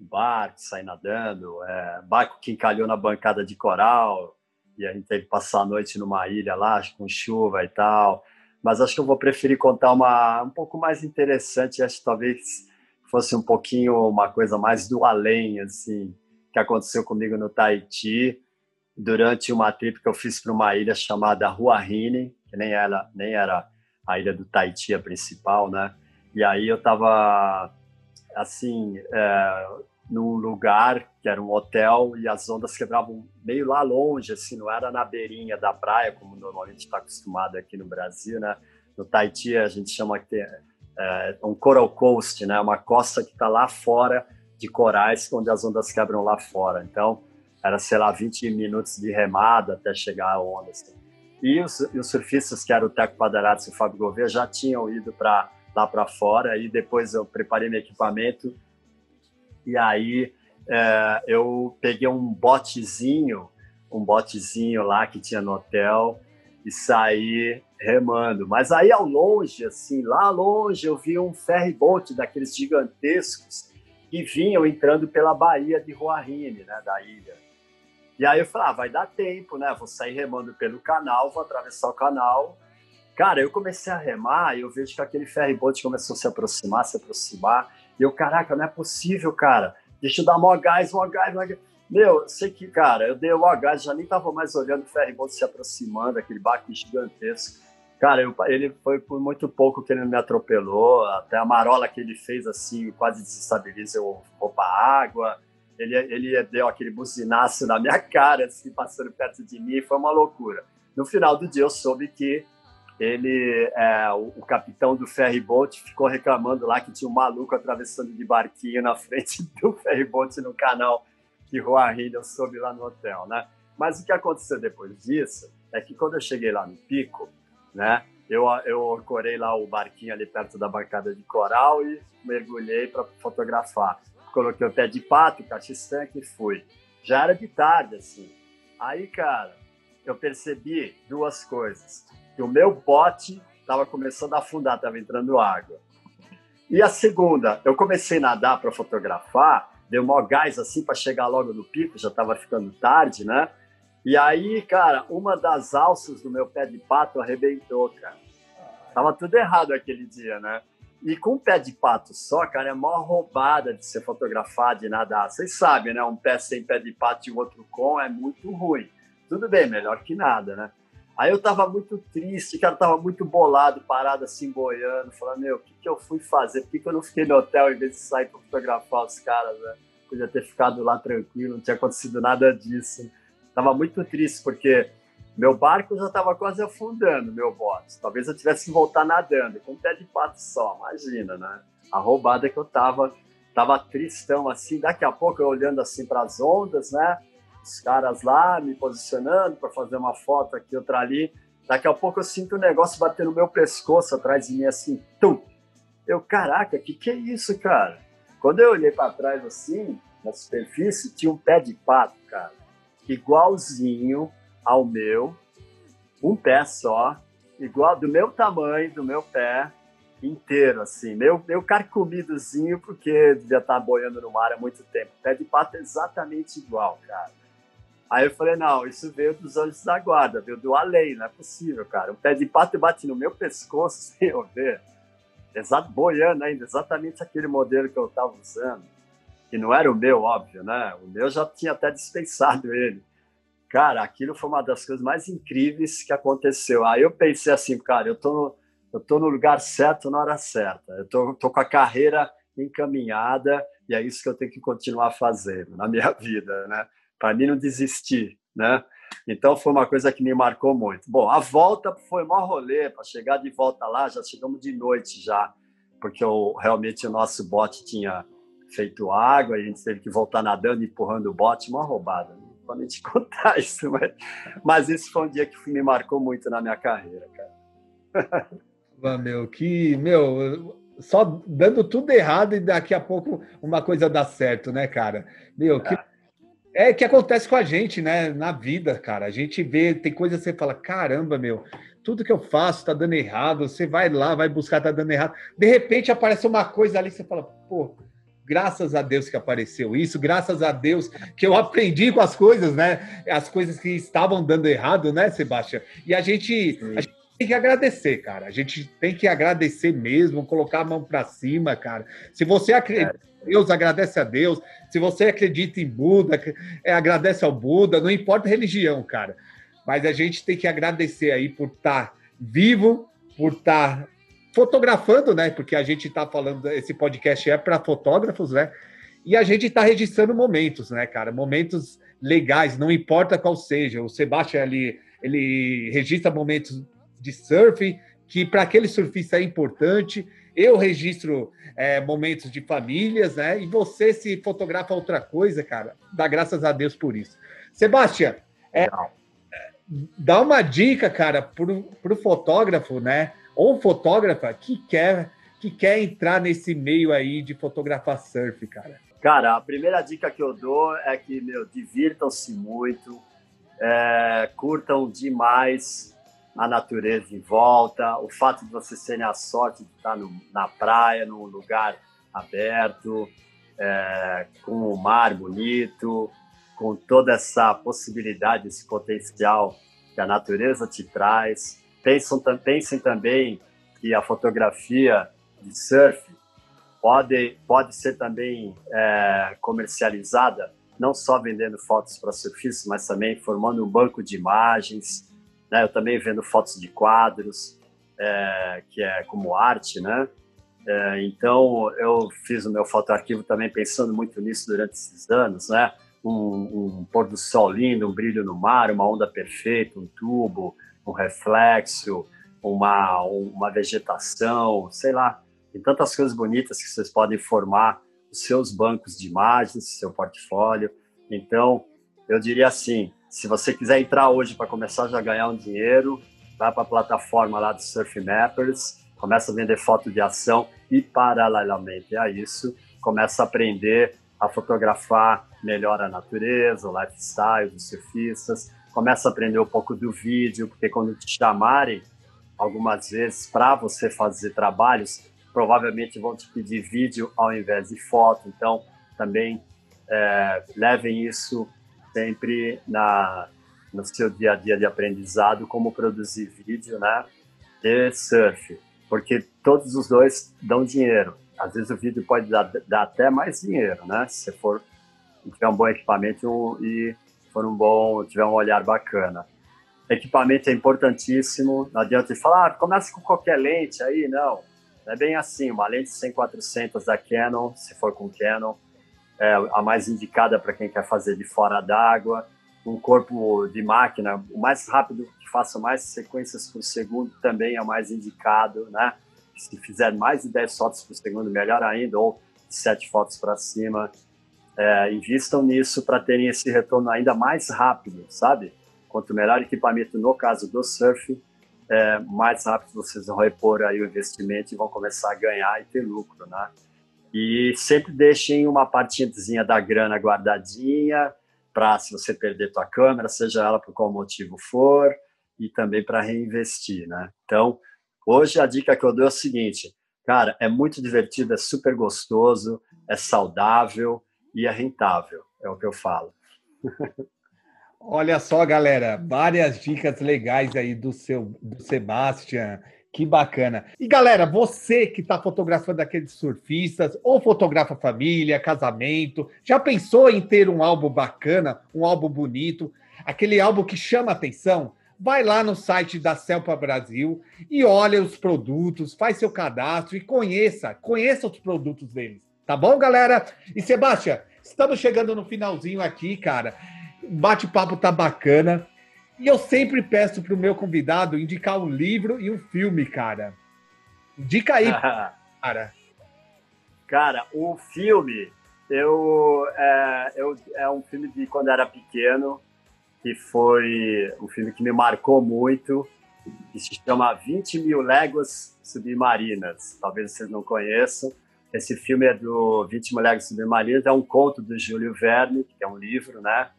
o barco, sair nadando, é, barco que encalhou na bancada de coral, e a gente teve que passar a noite numa ilha lá, com chuva e tal. Mas acho que eu vou preferir contar uma um pouco mais interessante, acho que talvez fosse um pouquinho uma coisa mais do além, assim, que aconteceu comigo no Tahiti, durante uma trip que eu fiz para uma ilha chamada Huahine, que nem era, nem era a ilha do Tahiti a principal, né? E aí eu estava assim, é, num lugar que era um hotel e as ondas quebravam meio lá longe, assim, não era na beirinha da praia, como normalmente está acostumado aqui no Brasil, né? No Tahiti a gente chama que tem é, um coral coast, né? Uma costa que está lá fora de corais, onde as ondas quebram lá fora. Então, era, sei lá, 20 minutos de remada até chegar a onda. Assim. E, os, e os surfistas, que eram o Teco Padarates e o Fábio Gouveia, já tinham ido para lá para fora. E depois eu preparei meu equipamento e aí é, eu peguei um botezinho, um botezinho lá que tinha no hotel e saí remando. Mas aí ao longe, assim, lá longe, eu vi um ferry boat daqueles gigantescos que vinham entrando pela baía de Huahine, né, da ilha. E aí eu falei, ah, vai dar tempo, né? Vou sair remando pelo canal, vou atravessar o canal Cara, eu comecei a remar e eu vejo que aquele ferryboat começou a se aproximar, se aproximar. E eu, caraca, não é possível, cara. Deixa eu dar mó gás, mó gás, mó gás. Meu, sei que, cara, eu dei o gás, já nem tava mais olhando o ferryboat se aproximando, aquele barco gigantesco. Cara, eu, ele foi por muito pouco que ele me atropelou, até a marola que ele fez, assim, quase desestabiliza, eu pra água. Ele, ele deu aquele buzinaço na minha cara, assim, passando perto de mim, foi uma loucura. No final do dia, eu soube que ele, é, o, o, capitão do ferryboat ficou reclamando lá que tinha um maluco atravessando de barquinho na frente <laughs> do ferryboat no canal de Roarrilha, eu soube lá no hotel, né? Mas o que aconteceu depois disso é que quando eu cheguei lá no pico, né, eu, eu corei lá o barquinho ali perto da bancada de coral e mergulhei para fotografar. Coloquei o pé de pato, caixa estanque e fui. Já era de tarde, assim. Aí, cara, eu percebi duas coisas que o meu bote estava começando a afundar, estava entrando água. E a segunda, eu comecei a nadar para fotografar, deu maior gás assim para chegar logo no pico, já estava ficando tarde, né? E aí, cara, uma das alças do meu pé de pato arrebentou, cara. Tava tudo errado aquele dia, né? E com um pé de pato só, cara, é maior roubada de ser fotografado, de nadar. Vocês sabem, né? Um pé sem pé de pato e o outro com é muito ruim. Tudo bem, melhor que nada, né? Aí eu tava muito triste, cara, tava muito bolado, parado assim, boiando, falando, meu, o que, que eu fui fazer? Por que, que eu não fiquei no hotel em vez de sair para fotografar os caras, né? Podia ter ficado lá tranquilo, não tinha acontecido nada disso. Tava muito triste, porque meu barco já estava quase afundando, meu bote. Talvez eu tivesse que voltar nadando, com um pé de pato só, imagina, né? A roubada que eu tava, tava tristão assim. Daqui a pouco eu olhando assim para as ondas, né? os caras lá me posicionando para fazer uma foto aqui, outra ali. Daqui a pouco eu sinto um negócio bater no meu pescoço atrás de mim, assim, tum. Eu, caraca, que que é isso, cara? Quando eu olhei para trás assim, na superfície, tinha um pé de pato, cara, igualzinho ao meu, um pé só, igual do meu tamanho, do meu pé inteiro, assim, meu, meu carcomidozinho, porque devia estar boiando no mar há muito tempo. Pé de pato é exatamente igual, cara. Aí eu falei, não, isso veio dos anjos da guarda, veio do além, não é possível, cara. Um pé de pato bate no meu pescoço <laughs> sem eu ver. Exato, boiando ainda, exatamente aquele modelo que eu estava usando. Que não era o meu, óbvio, né? O meu já tinha até dispensado ele. Cara, aquilo foi uma das coisas mais incríveis que aconteceu. Aí eu pensei assim, cara, eu tô eu tô no lugar certo na hora certa. Eu tô, tô com a carreira encaminhada e é isso que eu tenho que continuar fazendo na minha <laughs> vida, né? para mim não desistir, né? Então foi uma coisa que me marcou muito. Bom, a volta foi maior rolê, para chegar de volta lá, já chegamos de noite já, porque o, realmente o nosso bote tinha feito água, a gente teve que voltar nadando, empurrando o bote, uma roubada. Não vou nem te contar <laughs> isso, mas, mas isso foi um dia que me marcou muito na minha carreira, cara. meu, que, meu, só dando tudo errado e daqui a pouco uma coisa dá certo, né, cara? Meu, que é. É que acontece com a gente, né? Na vida, cara. A gente vê, tem coisa que você fala, caramba, meu, tudo que eu faço tá dando errado. Você vai lá, vai buscar, tá dando errado. De repente aparece uma coisa ali, você fala, pô, graças a Deus que apareceu isso, graças a Deus que eu aprendi com as coisas, né? As coisas que estavam dando errado, né, Sebastião? E a gente, a gente tem que agradecer, cara. A gente tem que agradecer mesmo, colocar a mão para cima, cara. Se você acredita. É Deus, agradece a Deus. Se você acredita em Buda, é, agradece ao Buda, não importa a religião, cara. Mas a gente tem que agradecer aí por estar tá vivo, por estar tá fotografando, né? Porque a gente está falando, esse podcast é para fotógrafos, né? E a gente está registrando momentos, né, cara? Momentos legais, não importa qual seja. O Sebastião ali, ele registra momentos de surf, que para aquele surfista é importante. Eu registro é, momentos de famílias, né? E você se fotografa outra coisa, cara. Dá graças a Deus por isso. Sebastião, é, dá uma dica, cara, para o fotógrafo, né? Ou fotógrafa que quer que quer entrar nesse meio aí de fotografar surf, cara. Cara, a primeira dica que eu dou é que, meu, divirtam-se muito, é, curtam demais a natureza em volta, o fato de você terem a sorte de estar no, na praia, num lugar aberto, é, com o mar bonito, com toda essa possibilidade, esse potencial que a natureza te traz. Pensam, pensem também que a fotografia de surf pode, pode ser também é, comercializada, não só vendendo fotos para surfistas, mas também formando um banco de imagens, né? Eu também vendo fotos de quadros, é, que é como arte, né? É, então, eu fiz o meu fotoarquivo também pensando muito nisso durante esses anos, né? Um, um, pôr do sol lindo, um brilho no mar, uma onda perfeita, um tubo, um reflexo, uma, uma vegetação, sei lá. Tem tantas coisas bonitas que vocês podem formar os seus bancos de imagens, seu portfólio. Então, eu diria assim, se você quiser entrar hoje para começar já a ganhar um dinheiro, vai para a plataforma lá do Surf Mappers, começa a vender foto de ação e, paralelamente a isso, começa a aprender a fotografar melhor a natureza, o lifestyle dos surfistas, começa a aprender um pouco do vídeo, porque quando te chamarem algumas vezes para você fazer trabalhos, provavelmente vão te pedir vídeo ao invés de foto, então também é, levem isso sempre na, no seu dia a dia de aprendizado como produzir vídeo, né? E surf, porque todos os dois dão dinheiro. Às vezes o vídeo pode dar, dar até mais dinheiro, né? Se for tiver um bom equipamento e for um bom, tiver um olhar bacana. equipamento é importantíssimo. Não adianta falar, ah, começa com qualquer lente aí, não. Não é bem assim. Uma lente 100-400 da Canon, se for com Canon, é a mais indicada para quem quer fazer de fora d'água. Um corpo de máquina, o mais rápido que faça mais sequências por segundo também é o mais indicado, né? Se fizer mais de 10 fotos por segundo, melhor ainda, ou 7 fotos para cima. É, invistam nisso para terem esse retorno ainda mais rápido, sabe? Quanto melhor equipamento, no caso do surf, é, mais rápido vocês vão repor aí o investimento e vão começar a ganhar e ter lucro, né? E sempre deixem uma partezinha da grana guardadinha para se você perder tua câmera, seja ela por qual motivo for, e também para reinvestir, né? Então, hoje a dica que eu dou é o seguinte, cara, é muito divertido, é super gostoso, é saudável e é rentável, é o que eu falo. <laughs> Olha só, galera, várias dicas legais aí do seu do Sebastian. Que bacana. E galera, você que está fotografando aqueles surfistas, ou fotografa família, casamento, já pensou em ter um álbum bacana, um álbum bonito, aquele álbum que chama atenção? Vai lá no site da Celpa Brasil e olha os produtos, faz seu cadastro e conheça, conheça os produtos deles. Tá bom, galera? E Sebastião, estamos chegando no finalzinho aqui, cara. O bate-papo tá bacana. E eu sempre peço para o meu convidado indicar um livro e um filme, cara. Indica aí, <laughs> cara. Cara, o filme, eu é, eu é um filme de quando era pequeno, que foi um filme que me marcou muito, que se chama 20 mil léguas submarinas. Talvez vocês não conheçam. Esse filme é do 20 mil léguas submarinas, é um conto do Júlio Verne, que é um livro, né?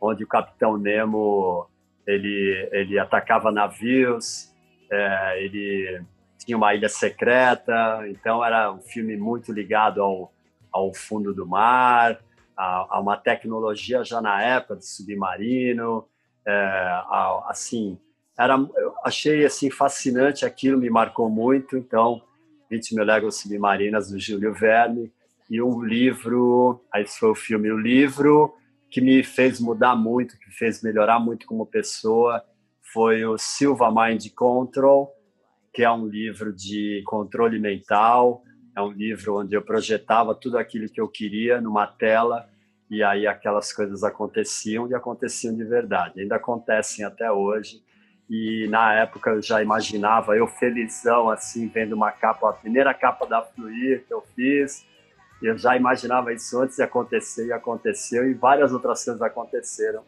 Onde o Capitão Nemo ele, ele atacava navios, é, ele tinha uma ilha secreta, então era um filme muito ligado ao, ao fundo do mar, a, a uma tecnologia já na época de submarino, é, a, assim, era, eu achei assim fascinante aquilo, me marcou muito, então 20 mil léguas submarinas do Júlio Verne e um livro, aí foi o filme, o livro que me fez mudar muito, que me fez melhorar muito como pessoa, foi o Silva Mind Control, que é um livro de controle mental, é um livro onde eu projetava tudo aquilo que eu queria numa tela e aí aquelas coisas aconteciam e aconteciam de verdade. Ainda acontecem até hoje. E na época eu já imaginava eu felizão assim vendo uma capa, a primeira capa da Fluir que eu fiz, eu já imaginava isso antes de acontecer e aconteceu e várias outras coisas aconteceram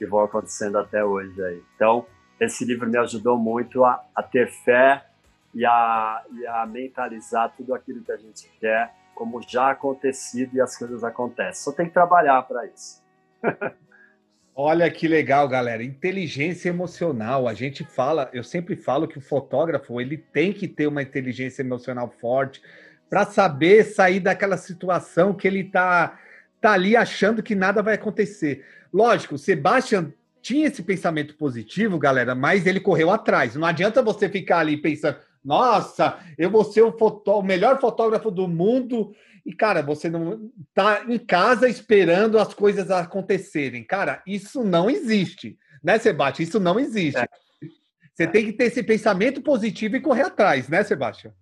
e vão acontecendo até hoje aí. Então, esse livro me ajudou muito a, a ter fé e a, e a mentalizar tudo aquilo que a gente quer como já acontecido e as coisas acontecem. Só tem que trabalhar para isso. <laughs> Olha que legal, galera. Inteligência emocional. A gente fala, eu sempre falo que o fotógrafo ele tem que ter uma inteligência emocional forte para saber sair daquela situação que ele está tá ali achando que nada vai acontecer. Lógico, o Sebastian tinha esse pensamento positivo, galera, mas ele correu atrás. Não adianta você ficar ali pensando, nossa, eu vou ser o, fotó o melhor fotógrafo do mundo e, cara, você não tá em casa esperando as coisas acontecerem. Cara, isso não existe, né, Sebastião? Isso não existe. É. Você tem que ter esse pensamento positivo e correr atrás, né, Sebastião?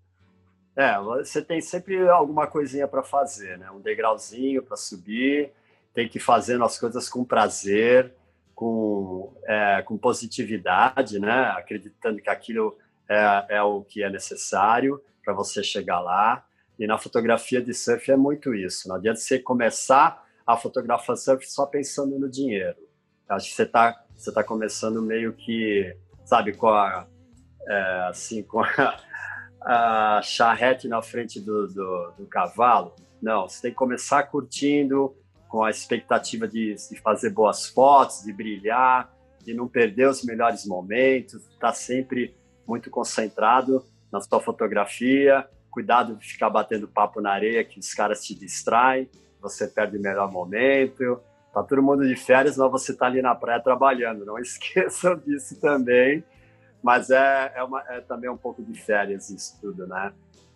É, você tem sempre alguma coisinha para fazer, né? Um degrauzinho para subir, tem que ir fazendo as coisas com prazer, com, é, com positividade, né? Acreditando que aquilo é, é o que é necessário para você chegar lá. E na fotografia de surf é muito isso. Não adianta você começar a fotografar surf só pensando no dinheiro. Acho que você está você tá começando meio que, sabe, com a, é, assim, com a, <laughs> a charrete na frente do, do, do, cavalo. Não, você tem que começar curtindo, com a expectativa de, de, fazer boas fotos, de brilhar, de não perder os melhores momentos, estar tá sempre muito concentrado na sua fotografia. Cuidado de ficar batendo papo na areia, que os caras te distraem, você perde o melhor momento. Tá todo mundo de férias, mas você tá ali na praia trabalhando. Não <laughs> esqueçam disso também mas é, é, uma, é também um pouco de férias isso tudo, né?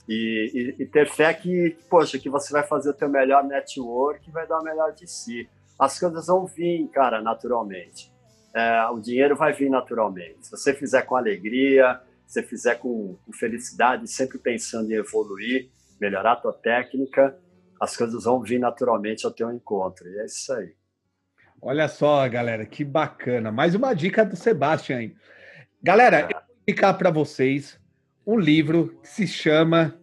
E, e, e, ter fé que, poxa, que você vai fazer o teu melhor network vai dar o melhor de si. As coisas vão vir, cara, naturalmente. É, o dinheiro vai vir naturalmente. Se você fizer com alegria, se você fizer com, com felicidade, sempre pensando em evoluir, melhorar a tua técnica, as coisas vão vir naturalmente ao teu encontro. E é isso aí. Olha só, galera, que bacana. Mais uma dica do Sebastião. Galera, é. eu vou indicar para vocês um livro que se chama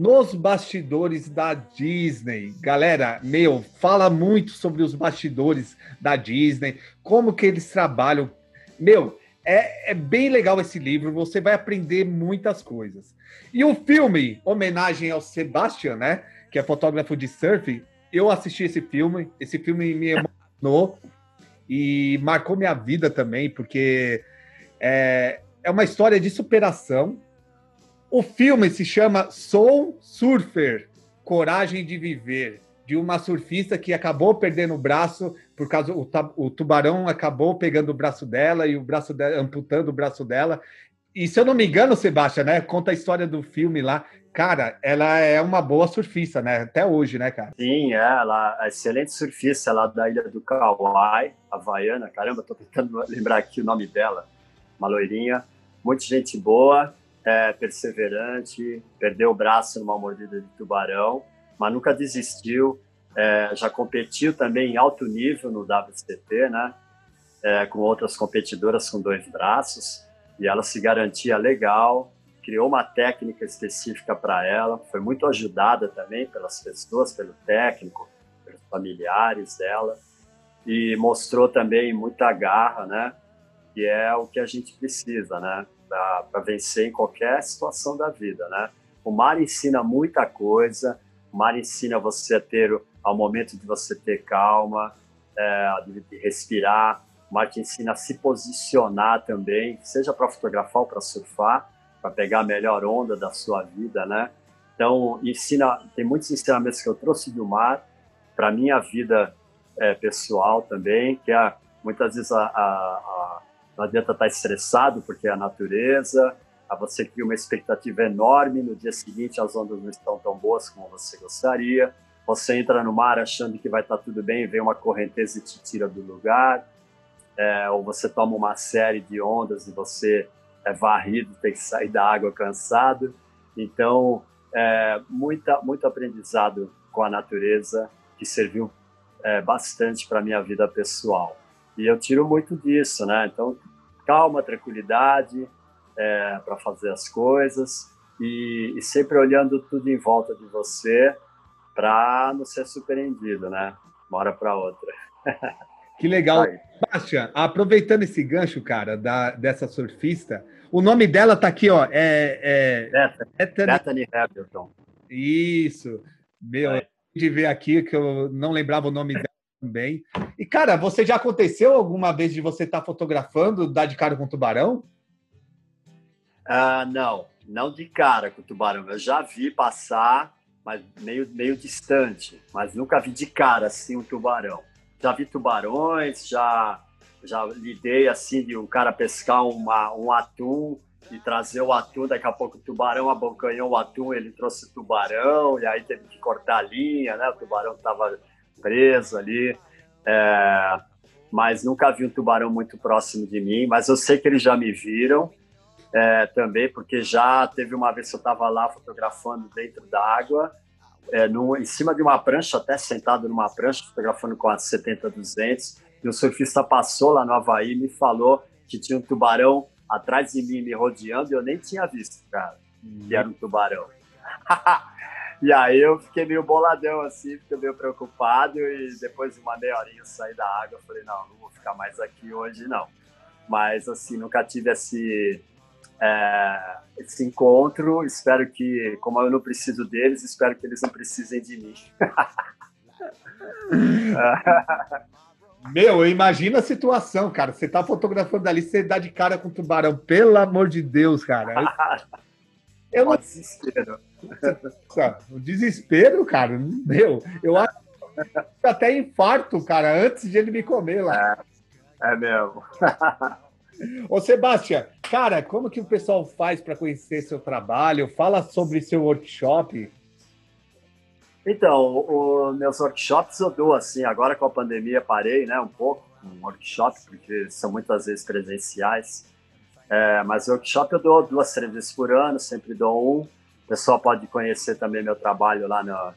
Nos Bastidores da Disney. Galera, meu, fala muito sobre os bastidores da Disney, como que eles trabalham. Meu, é, é bem legal esse livro, você vai aprender muitas coisas. E o filme, homenagem ao Sebastian, né? Que é fotógrafo de surf, eu assisti esse filme, esse filme me emocionou e marcou minha vida também, porque é, é uma história de superação. O filme se chama Soul Surfer Coragem de Viver, de uma surfista que acabou perdendo o braço por causa o, o tubarão acabou pegando o braço dela e o braço dela amputando o braço dela. E se eu não me engano, Sebastião, né? Conta a história do filme lá. Cara, ela é uma boa surfista, né? Até hoje, né, cara? Sim, é. Ela é excelente surfista lá da ilha do Kauai, havaiana. Caramba, tô tentando lembrar aqui o nome dela uma loirinha, muita gente boa, é, perseverante, perdeu o braço numa mordida de tubarão, mas nunca desistiu. É, já competiu também em alto nível no WCT, né? É, com outras competidoras com dois braços, e ela se garantia legal, criou uma técnica específica para ela, foi muito ajudada também pelas pessoas, pelo técnico, pelos familiares dela, e mostrou também muita garra, né? que é o que a gente precisa, né? Para vencer em qualquer situação da vida, né? O mar ensina muita coisa, o mar ensina você a ter, ao momento de você ter calma, é, de, respirar, o mar te ensina a se posicionar também, seja para fotografar ou para surfar, para pegar a melhor onda da sua vida, né? Então, ensina, tem muitos ensinamentos que eu trouxe do mar para minha vida é, pessoal também, que é muitas vezes a, a, não adianta estar estressado, porque é a natureza, a você cria uma expectativa enorme, no dia seguinte as ondas não estão tão boas como você gostaria, você entra no mar achando que vai estar tudo bem, vem uma correnteza e te tira do lugar, é, ou você toma uma série de ondas e você é varrido, tem que sair da água cansado. Então, é, muita, muito aprendizado com a natureza que serviu é, bastante para minha vida pessoal. E eu tiro muito disso, né? Então, calma, tranquilidade é, para fazer as coisas e, e, sempre olhando tudo em volta de você para não ser surpreendido, né? Uma hora para outra. <laughs> Que legal. Bastian, aproveitando esse gancho, cara, da, dessa surfista, o nome dela tá aqui, ó. É, é Bethany Hamilton. Isso. Meu, de ver aqui que eu não lembrava o nome dela também. E, cara, você já aconteceu alguma vez de você estar tá fotografando, dar de cara com tubarão? Ah, não, não de cara com tubarão. Eu já vi passar, mas meio, meio distante, mas nunca vi de cara assim um tubarão. Já vi tubarões, já já lidei assim de um cara pescar uma, um atum e trazer o atum, daqui a pouco o tubarão abocanhou o atum, ele trouxe o tubarão, e aí teve que cortar a linha, né? O tubarão estava preso ali. É, mas nunca vi um tubarão muito próximo de mim. Mas eu sei que eles já me viram é, também, porque já teve uma vez que eu estava lá fotografando dentro d'água, é, em cima de uma prancha, até sentado numa prancha, fotografando com a 70-200, e o surfista passou lá no Havaí e me falou que tinha um tubarão atrás de mim me rodeando e eu nem tinha visto, cara, que era um tubarão. <laughs> E aí eu fiquei meio boladão assim, fiquei meio preocupado e depois de uma meia horinha eu saí da água, eu falei, não, não vou ficar mais aqui hoje não. Mas assim, nunca tive esse, é, esse encontro, espero que, como eu não preciso deles, espero que eles não precisem de mim. <laughs> Meu, imagina a situação, cara. Você tá fotografando ali, você dá de cara com o tubarão. Pelo amor de Deus, cara. <laughs> Eu não... O desespero, cara, meu, eu acho até infarto, cara, antes de ele me comer lá. É, é mesmo. <laughs> Ô, Sebastião, cara, como que o pessoal faz para conhecer seu trabalho? Fala sobre seu workshop. Então, os meus workshops eu dou assim, agora com a pandemia parei, né, um pouco, um workshop, porque são muitas vezes presenciais. É, mas workshop eu dou duas, três vezes por ano, sempre dou um. Pessoal pode conhecer também meu trabalho lá no,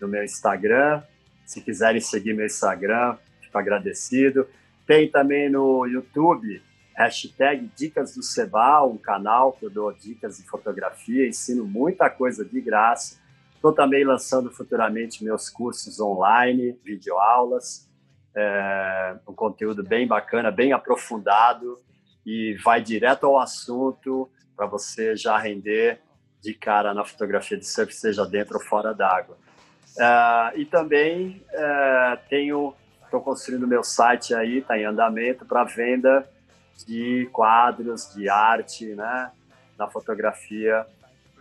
no meu Instagram. Se quiserem seguir meu Instagram, fico agradecido. Tem também no YouTube, hashtag Dicas do Seba, um canal que eu dou dicas de fotografia, ensino muita coisa de graça. Estou também lançando futuramente meus cursos online, videoaulas, é, um conteúdo bem bacana, bem aprofundado e vai direto ao assunto para você já render de cara na fotografia de surf, seja dentro ou fora d'água. Uh, e também uh, tenho, estou construindo meu site aí, está em andamento para venda de quadros, de arte, né, na fotografia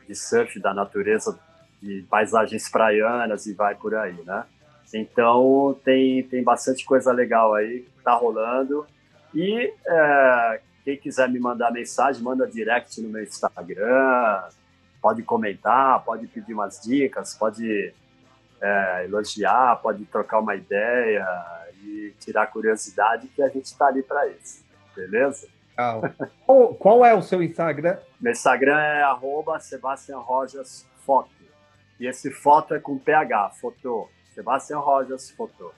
de surf da natureza, de paisagens praianas e vai por aí, né? Então tem tem bastante coisa legal aí que tá rolando e uh, quem quiser me mandar mensagem, manda direct no meu Instagram, pode comentar, pode pedir umas dicas, pode é, elogiar, pode trocar uma ideia e tirar curiosidade, que a gente está ali para isso. Beleza? Qual, qual, é o seu Instagram? Meu Instagram é arroba Sebastian Rojas Foto. E esse foto é com PH, foto. Sebastian Rojas Foto.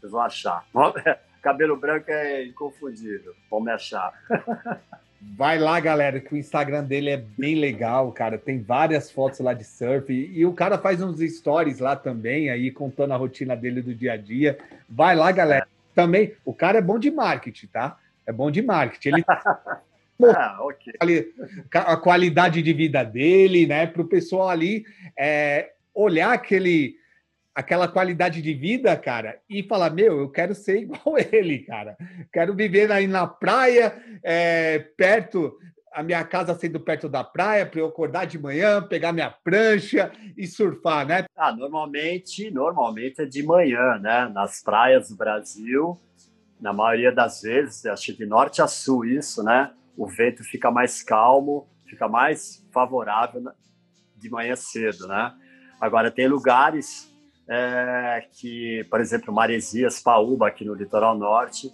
Vocês vão achar. <laughs> Cabelo branco é inconfundível. Vão me achar. <laughs> Vai lá, galera, que o Instagram dele é bem legal, cara. Tem várias fotos lá de surf e o cara faz uns stories lá também, aí contando a rotina dele do dia a dia. Vai lá, galera. Também, o cara é bom de marketing, tá? É bom de marketing. Ele <laughs> ah, okay. a qualidade de vida dele, né? Para o pessoal ali é, olhar aquele aquela qualidade de vida, cara, e falar, meu, eu quero ser igual <laughs> ele, cara. Quero viver aí na praia, é, perto, a minha casa sendo perto da praia, para eu acordar de manhã, pegar minha prancha e surfar, né? Ah, normalmente, normalmente é de manhã, né? Nas praias do Brasil, na maioria das vezes, acho de norte a sul isso, né? O vento fica mais calmo, fica mais favorável de manhã cedo, né? Agora tem lugares é, que, por exemplo, Maresias, Paúba, aqui no litoral norte,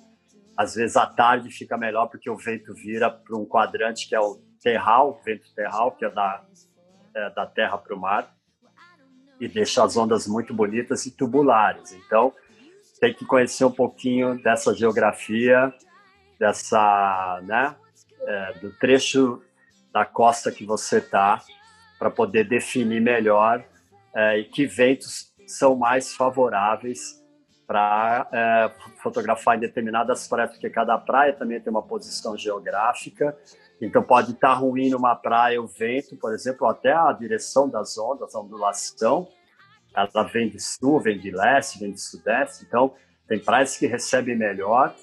às vezes à tarde fica melhor porque o vento vira para um quadrante que é o terral, vento terral, que é da, é, da terra para o mar, e deixa as ondas muito bonitas e tubulares. Então, tem que conhecer um pouquinho dessa geografia, dessa, né, é, do trecho da costa que você está, para poder definir melhor é, e que ventos são mais favoráveis para é, fotografar em determinadas praias, porque cada praia também tem uma posição geográfica. Então, pode estar ruim numa praia o vento, por exemplo, até a direção das ondas, a ondulação, ela vem de sul, vem de leste, vem de sudeste. Então, tem praias que recebem melhor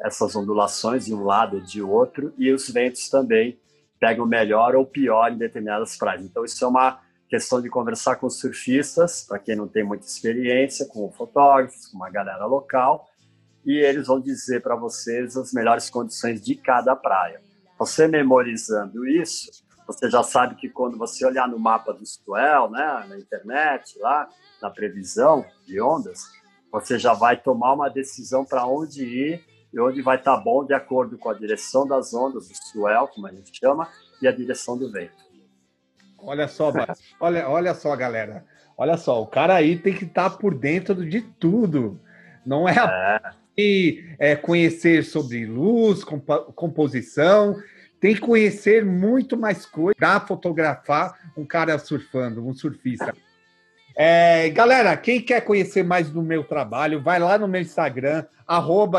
essas ondulações de um lado ou de outro, e os ventos também pegam melhor ou pior em determinadas praias. Então, isso é uma questão de conversar com surfistas, para quem não tem muita experiência, com fotógrafos, com uma galera local, e eles vão dizer para vocês as melhores condições de cada praia. Você memorizando isso, você já sabe que quando você olhar no mapa do Swell, né, na internet, lá, na previsão de ondas, você já vai tomar uma decisão para onde ir e onde vai estar tá bom de acordo com a direção das ondas, do swell, como a gente chama, e a direção do vento. Olha só, <laughs> olha, olha só, galera. Olha só, o cara aí tem que estar tá por dentro de tudo. Não é, é. é conhecer sobre luz, comp composição, tem que conhecer muito mais coisas para fotografar um cara surfando, um surfista. É, galera, quem quer conhecer mais do meu trabalho, vai lá no meu Instagram,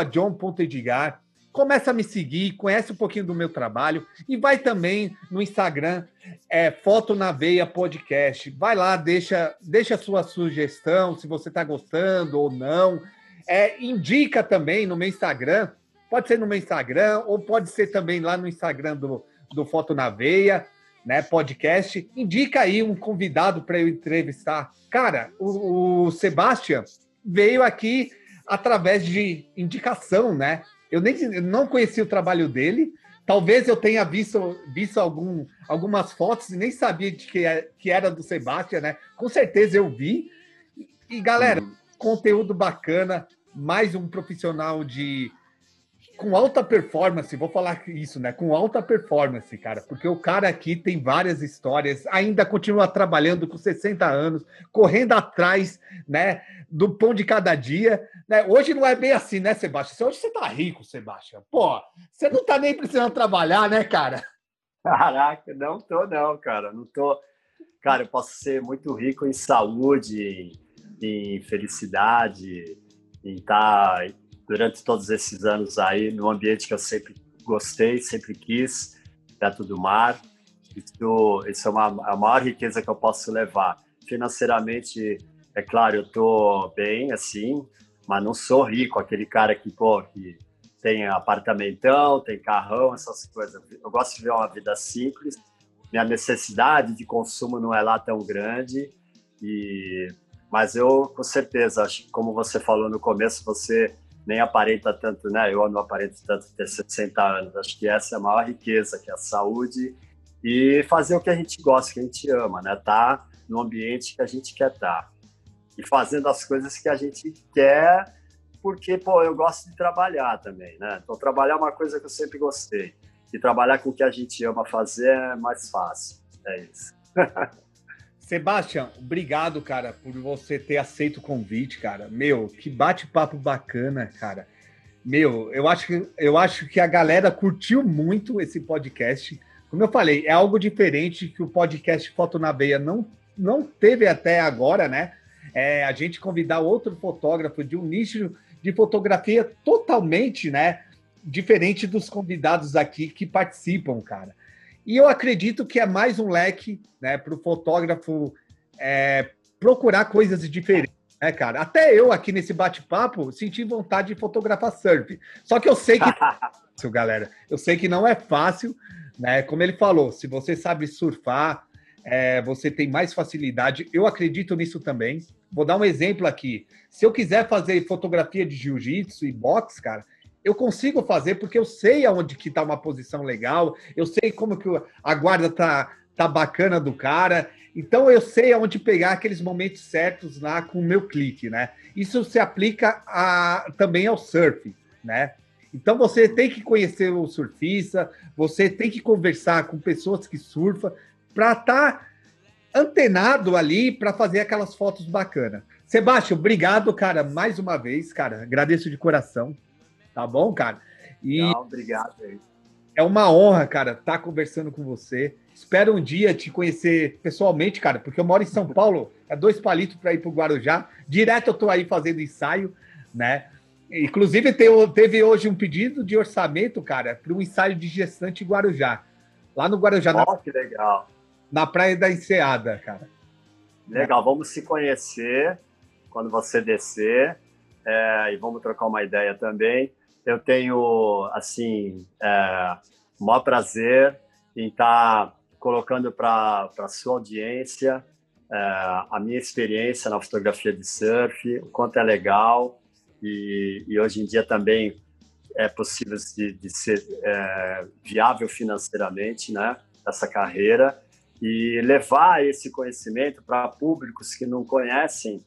john.edgar começa a me seguir, conhece um pouquinho do meu trabalho e vai também no Instagram, é, Foto na Veia Podcast. Vai lá, deixa, deixa sua sugestão, se você está gostando ou não. É, indica também no meu Instagram, pode ser no meu Instagram ou pode ser também lá no Instagram do, do Foto na Veia, né, podcast. Indica aí um convidado para eu entrevistar. Cara, o, o Sebastian veio aqui através de indicação, né? Eu nem eu não conhecia o trabalho dele. Talvez eu tenha visto, visto algum, algumas fotos e nem sabia de que, é, que era do Sebastião, né? Com certeza eu vi. E, galera, uhum. conteúdo bacana, mais um profissional de com alta performance, vou falar isso, né? Com alta performance, cara, porque o cara aqui tem várias histórias, ainda continua trabalhando com 60 anos, correndo atrás, né, do pão de cada dia, né? Hoje não é bem assim, né, Sebastião? Hoje você tá rico, Sebastião. Pô, você não tá nem precisando trabalhar, né, cara? Caraca, não tô não, cara, não tô. Cara, eu posso ser muito rico em saúde, em felicidade, em estar tá durante todos esses anos aí no ambiente que eu sempre gostei, sempre quis, perto do mar. Isso, isso é uma, a maior riqueza que eu posso levar. Financeiramente, é claro, eu estou bem, assim, mas não sou rico, aquele cara que, pô, que tem apartamentão, tem carrão, essas coisas. Eu gosto de ver uma vida simples. Minha necessidade de consumo não é lá tão grande. E mas eu com certeza, acho que como você falou no começo, você nem aparenta tanto, né? Eu não aparento tanto ter 60 anos. Acho que essa é a maior riqueza, que é a saúde e fazer o que a gente gosta, que a gente ama, né? Tá no ambiente que a gente quer estar tá. e fazendo as coisas que a gente quer, porque pô, eu gosto de trabalhar também, né? Então trabalhar é uma coisa que eu sempre gostei e trabalhar com o que a gente ama fazer é mais fácil. É isso. <laughs> Sebastião, obrigado, cara, por você ter aceito o convite, cara. Meu, que bate-papo bacana, cara. Meu, eu acho, que, eu acho que a galera curtiu muito esse podcast. Como eu falei, é algo diferente que o podcast Foto na Veia não, não teve até agora, né? É, a gente convidar outro fotógrafo de um nicho de fotografia totalmente, né? Diferente dos convidados aqui que participam, cara. E eu acredito que é mais um leque né, para o fotógrafo é, procurar coisas diferentes. Né, cara? Até eu aqui nesse bate-papo senti vontade de fotografar surf. Só que eu sei que <laughs> não é fácil, galera. Eu sei que não é fácil, né? Como ele falou, se você sabe surfar, é, você tem mais facilidade. Eu acredito nisso também. Vou dar um exemplo aqui. Se eu quiser fazer fotografia de jiu-jitsu e boxe, cara, eu consigo fazer porque eu sei aonde que tá uma posição legal, eu sei como que a guarda tá, tá bacana do cara, então eu sei aonde pegar aqueles momentos certos lá com o meu clique, né? Isso se aplica a, também ao surf, né? Então você tem que conhecer o surfista, você tem que conversar com pessoas que surfam para estar tá antenado ali para fazer aquelas fotos bacanas. Sebastião, obrigado, cara, mais uma vez, cara. Agradeço de coração. Tá bom, cara? E obrigado. É uma honra, cara, estar tá conversando com você. Espero um dia te conhecer pessoalmente, cara, porque eu moro em São Paulo, é dois palitos para ir para o Guarujá. Direto eu tô aí fazendo ensaio, né? Inclusive, teve hoje um pedido de orçamento, cara, para um ensaio de gestante Guarujá. Lá no Guarujá. Oh, na, que legal. Na Praia da Enseada, cara. Legal, vamos se conhecer quando você descer é, e vamos trocar uma ideia também eu tenho, assim, é, o maior prazer em estar tá colocando para a sua audiência é, a minha experiência na fotografia de surf, o quanto é legal e, e hoje em dia também é possível de, de ser é, viável financeiramente, né, essa carreira e levar esse conhecimento para públicos que não conhecem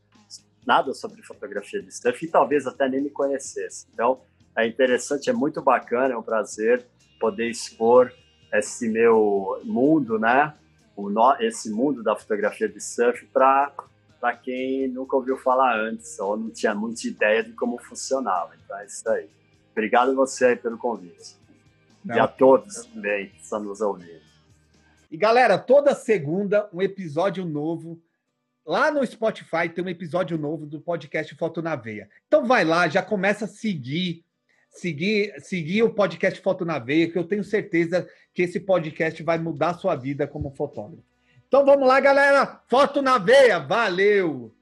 nada sobre fotografia de surf e talvez até nem me conhecessem. Então, é interessante, é muito bacana, é um prazer poder expor esse meu mundo, né? O no, esse mundo da fotografia de surf para para quem nunca ouviu falar antes ou não tinha muita ideia de como funcionava. Então é isso aí. Obrigado você aí pelo convite. Não. E a todos também que estão nos ouvindo. E galera, toda segunda um episódio novo. Lá no Spotify tem um episódio novo do podcast Foto na Veia. Então vai lá, já começa a seguir seguir, seguir o podcast Foto na Veia, que eu tenho certeza que esse podcast vai mudar a sua vida como fotógrafo. Então vamos lá, galera. Foto na veia. Valeu!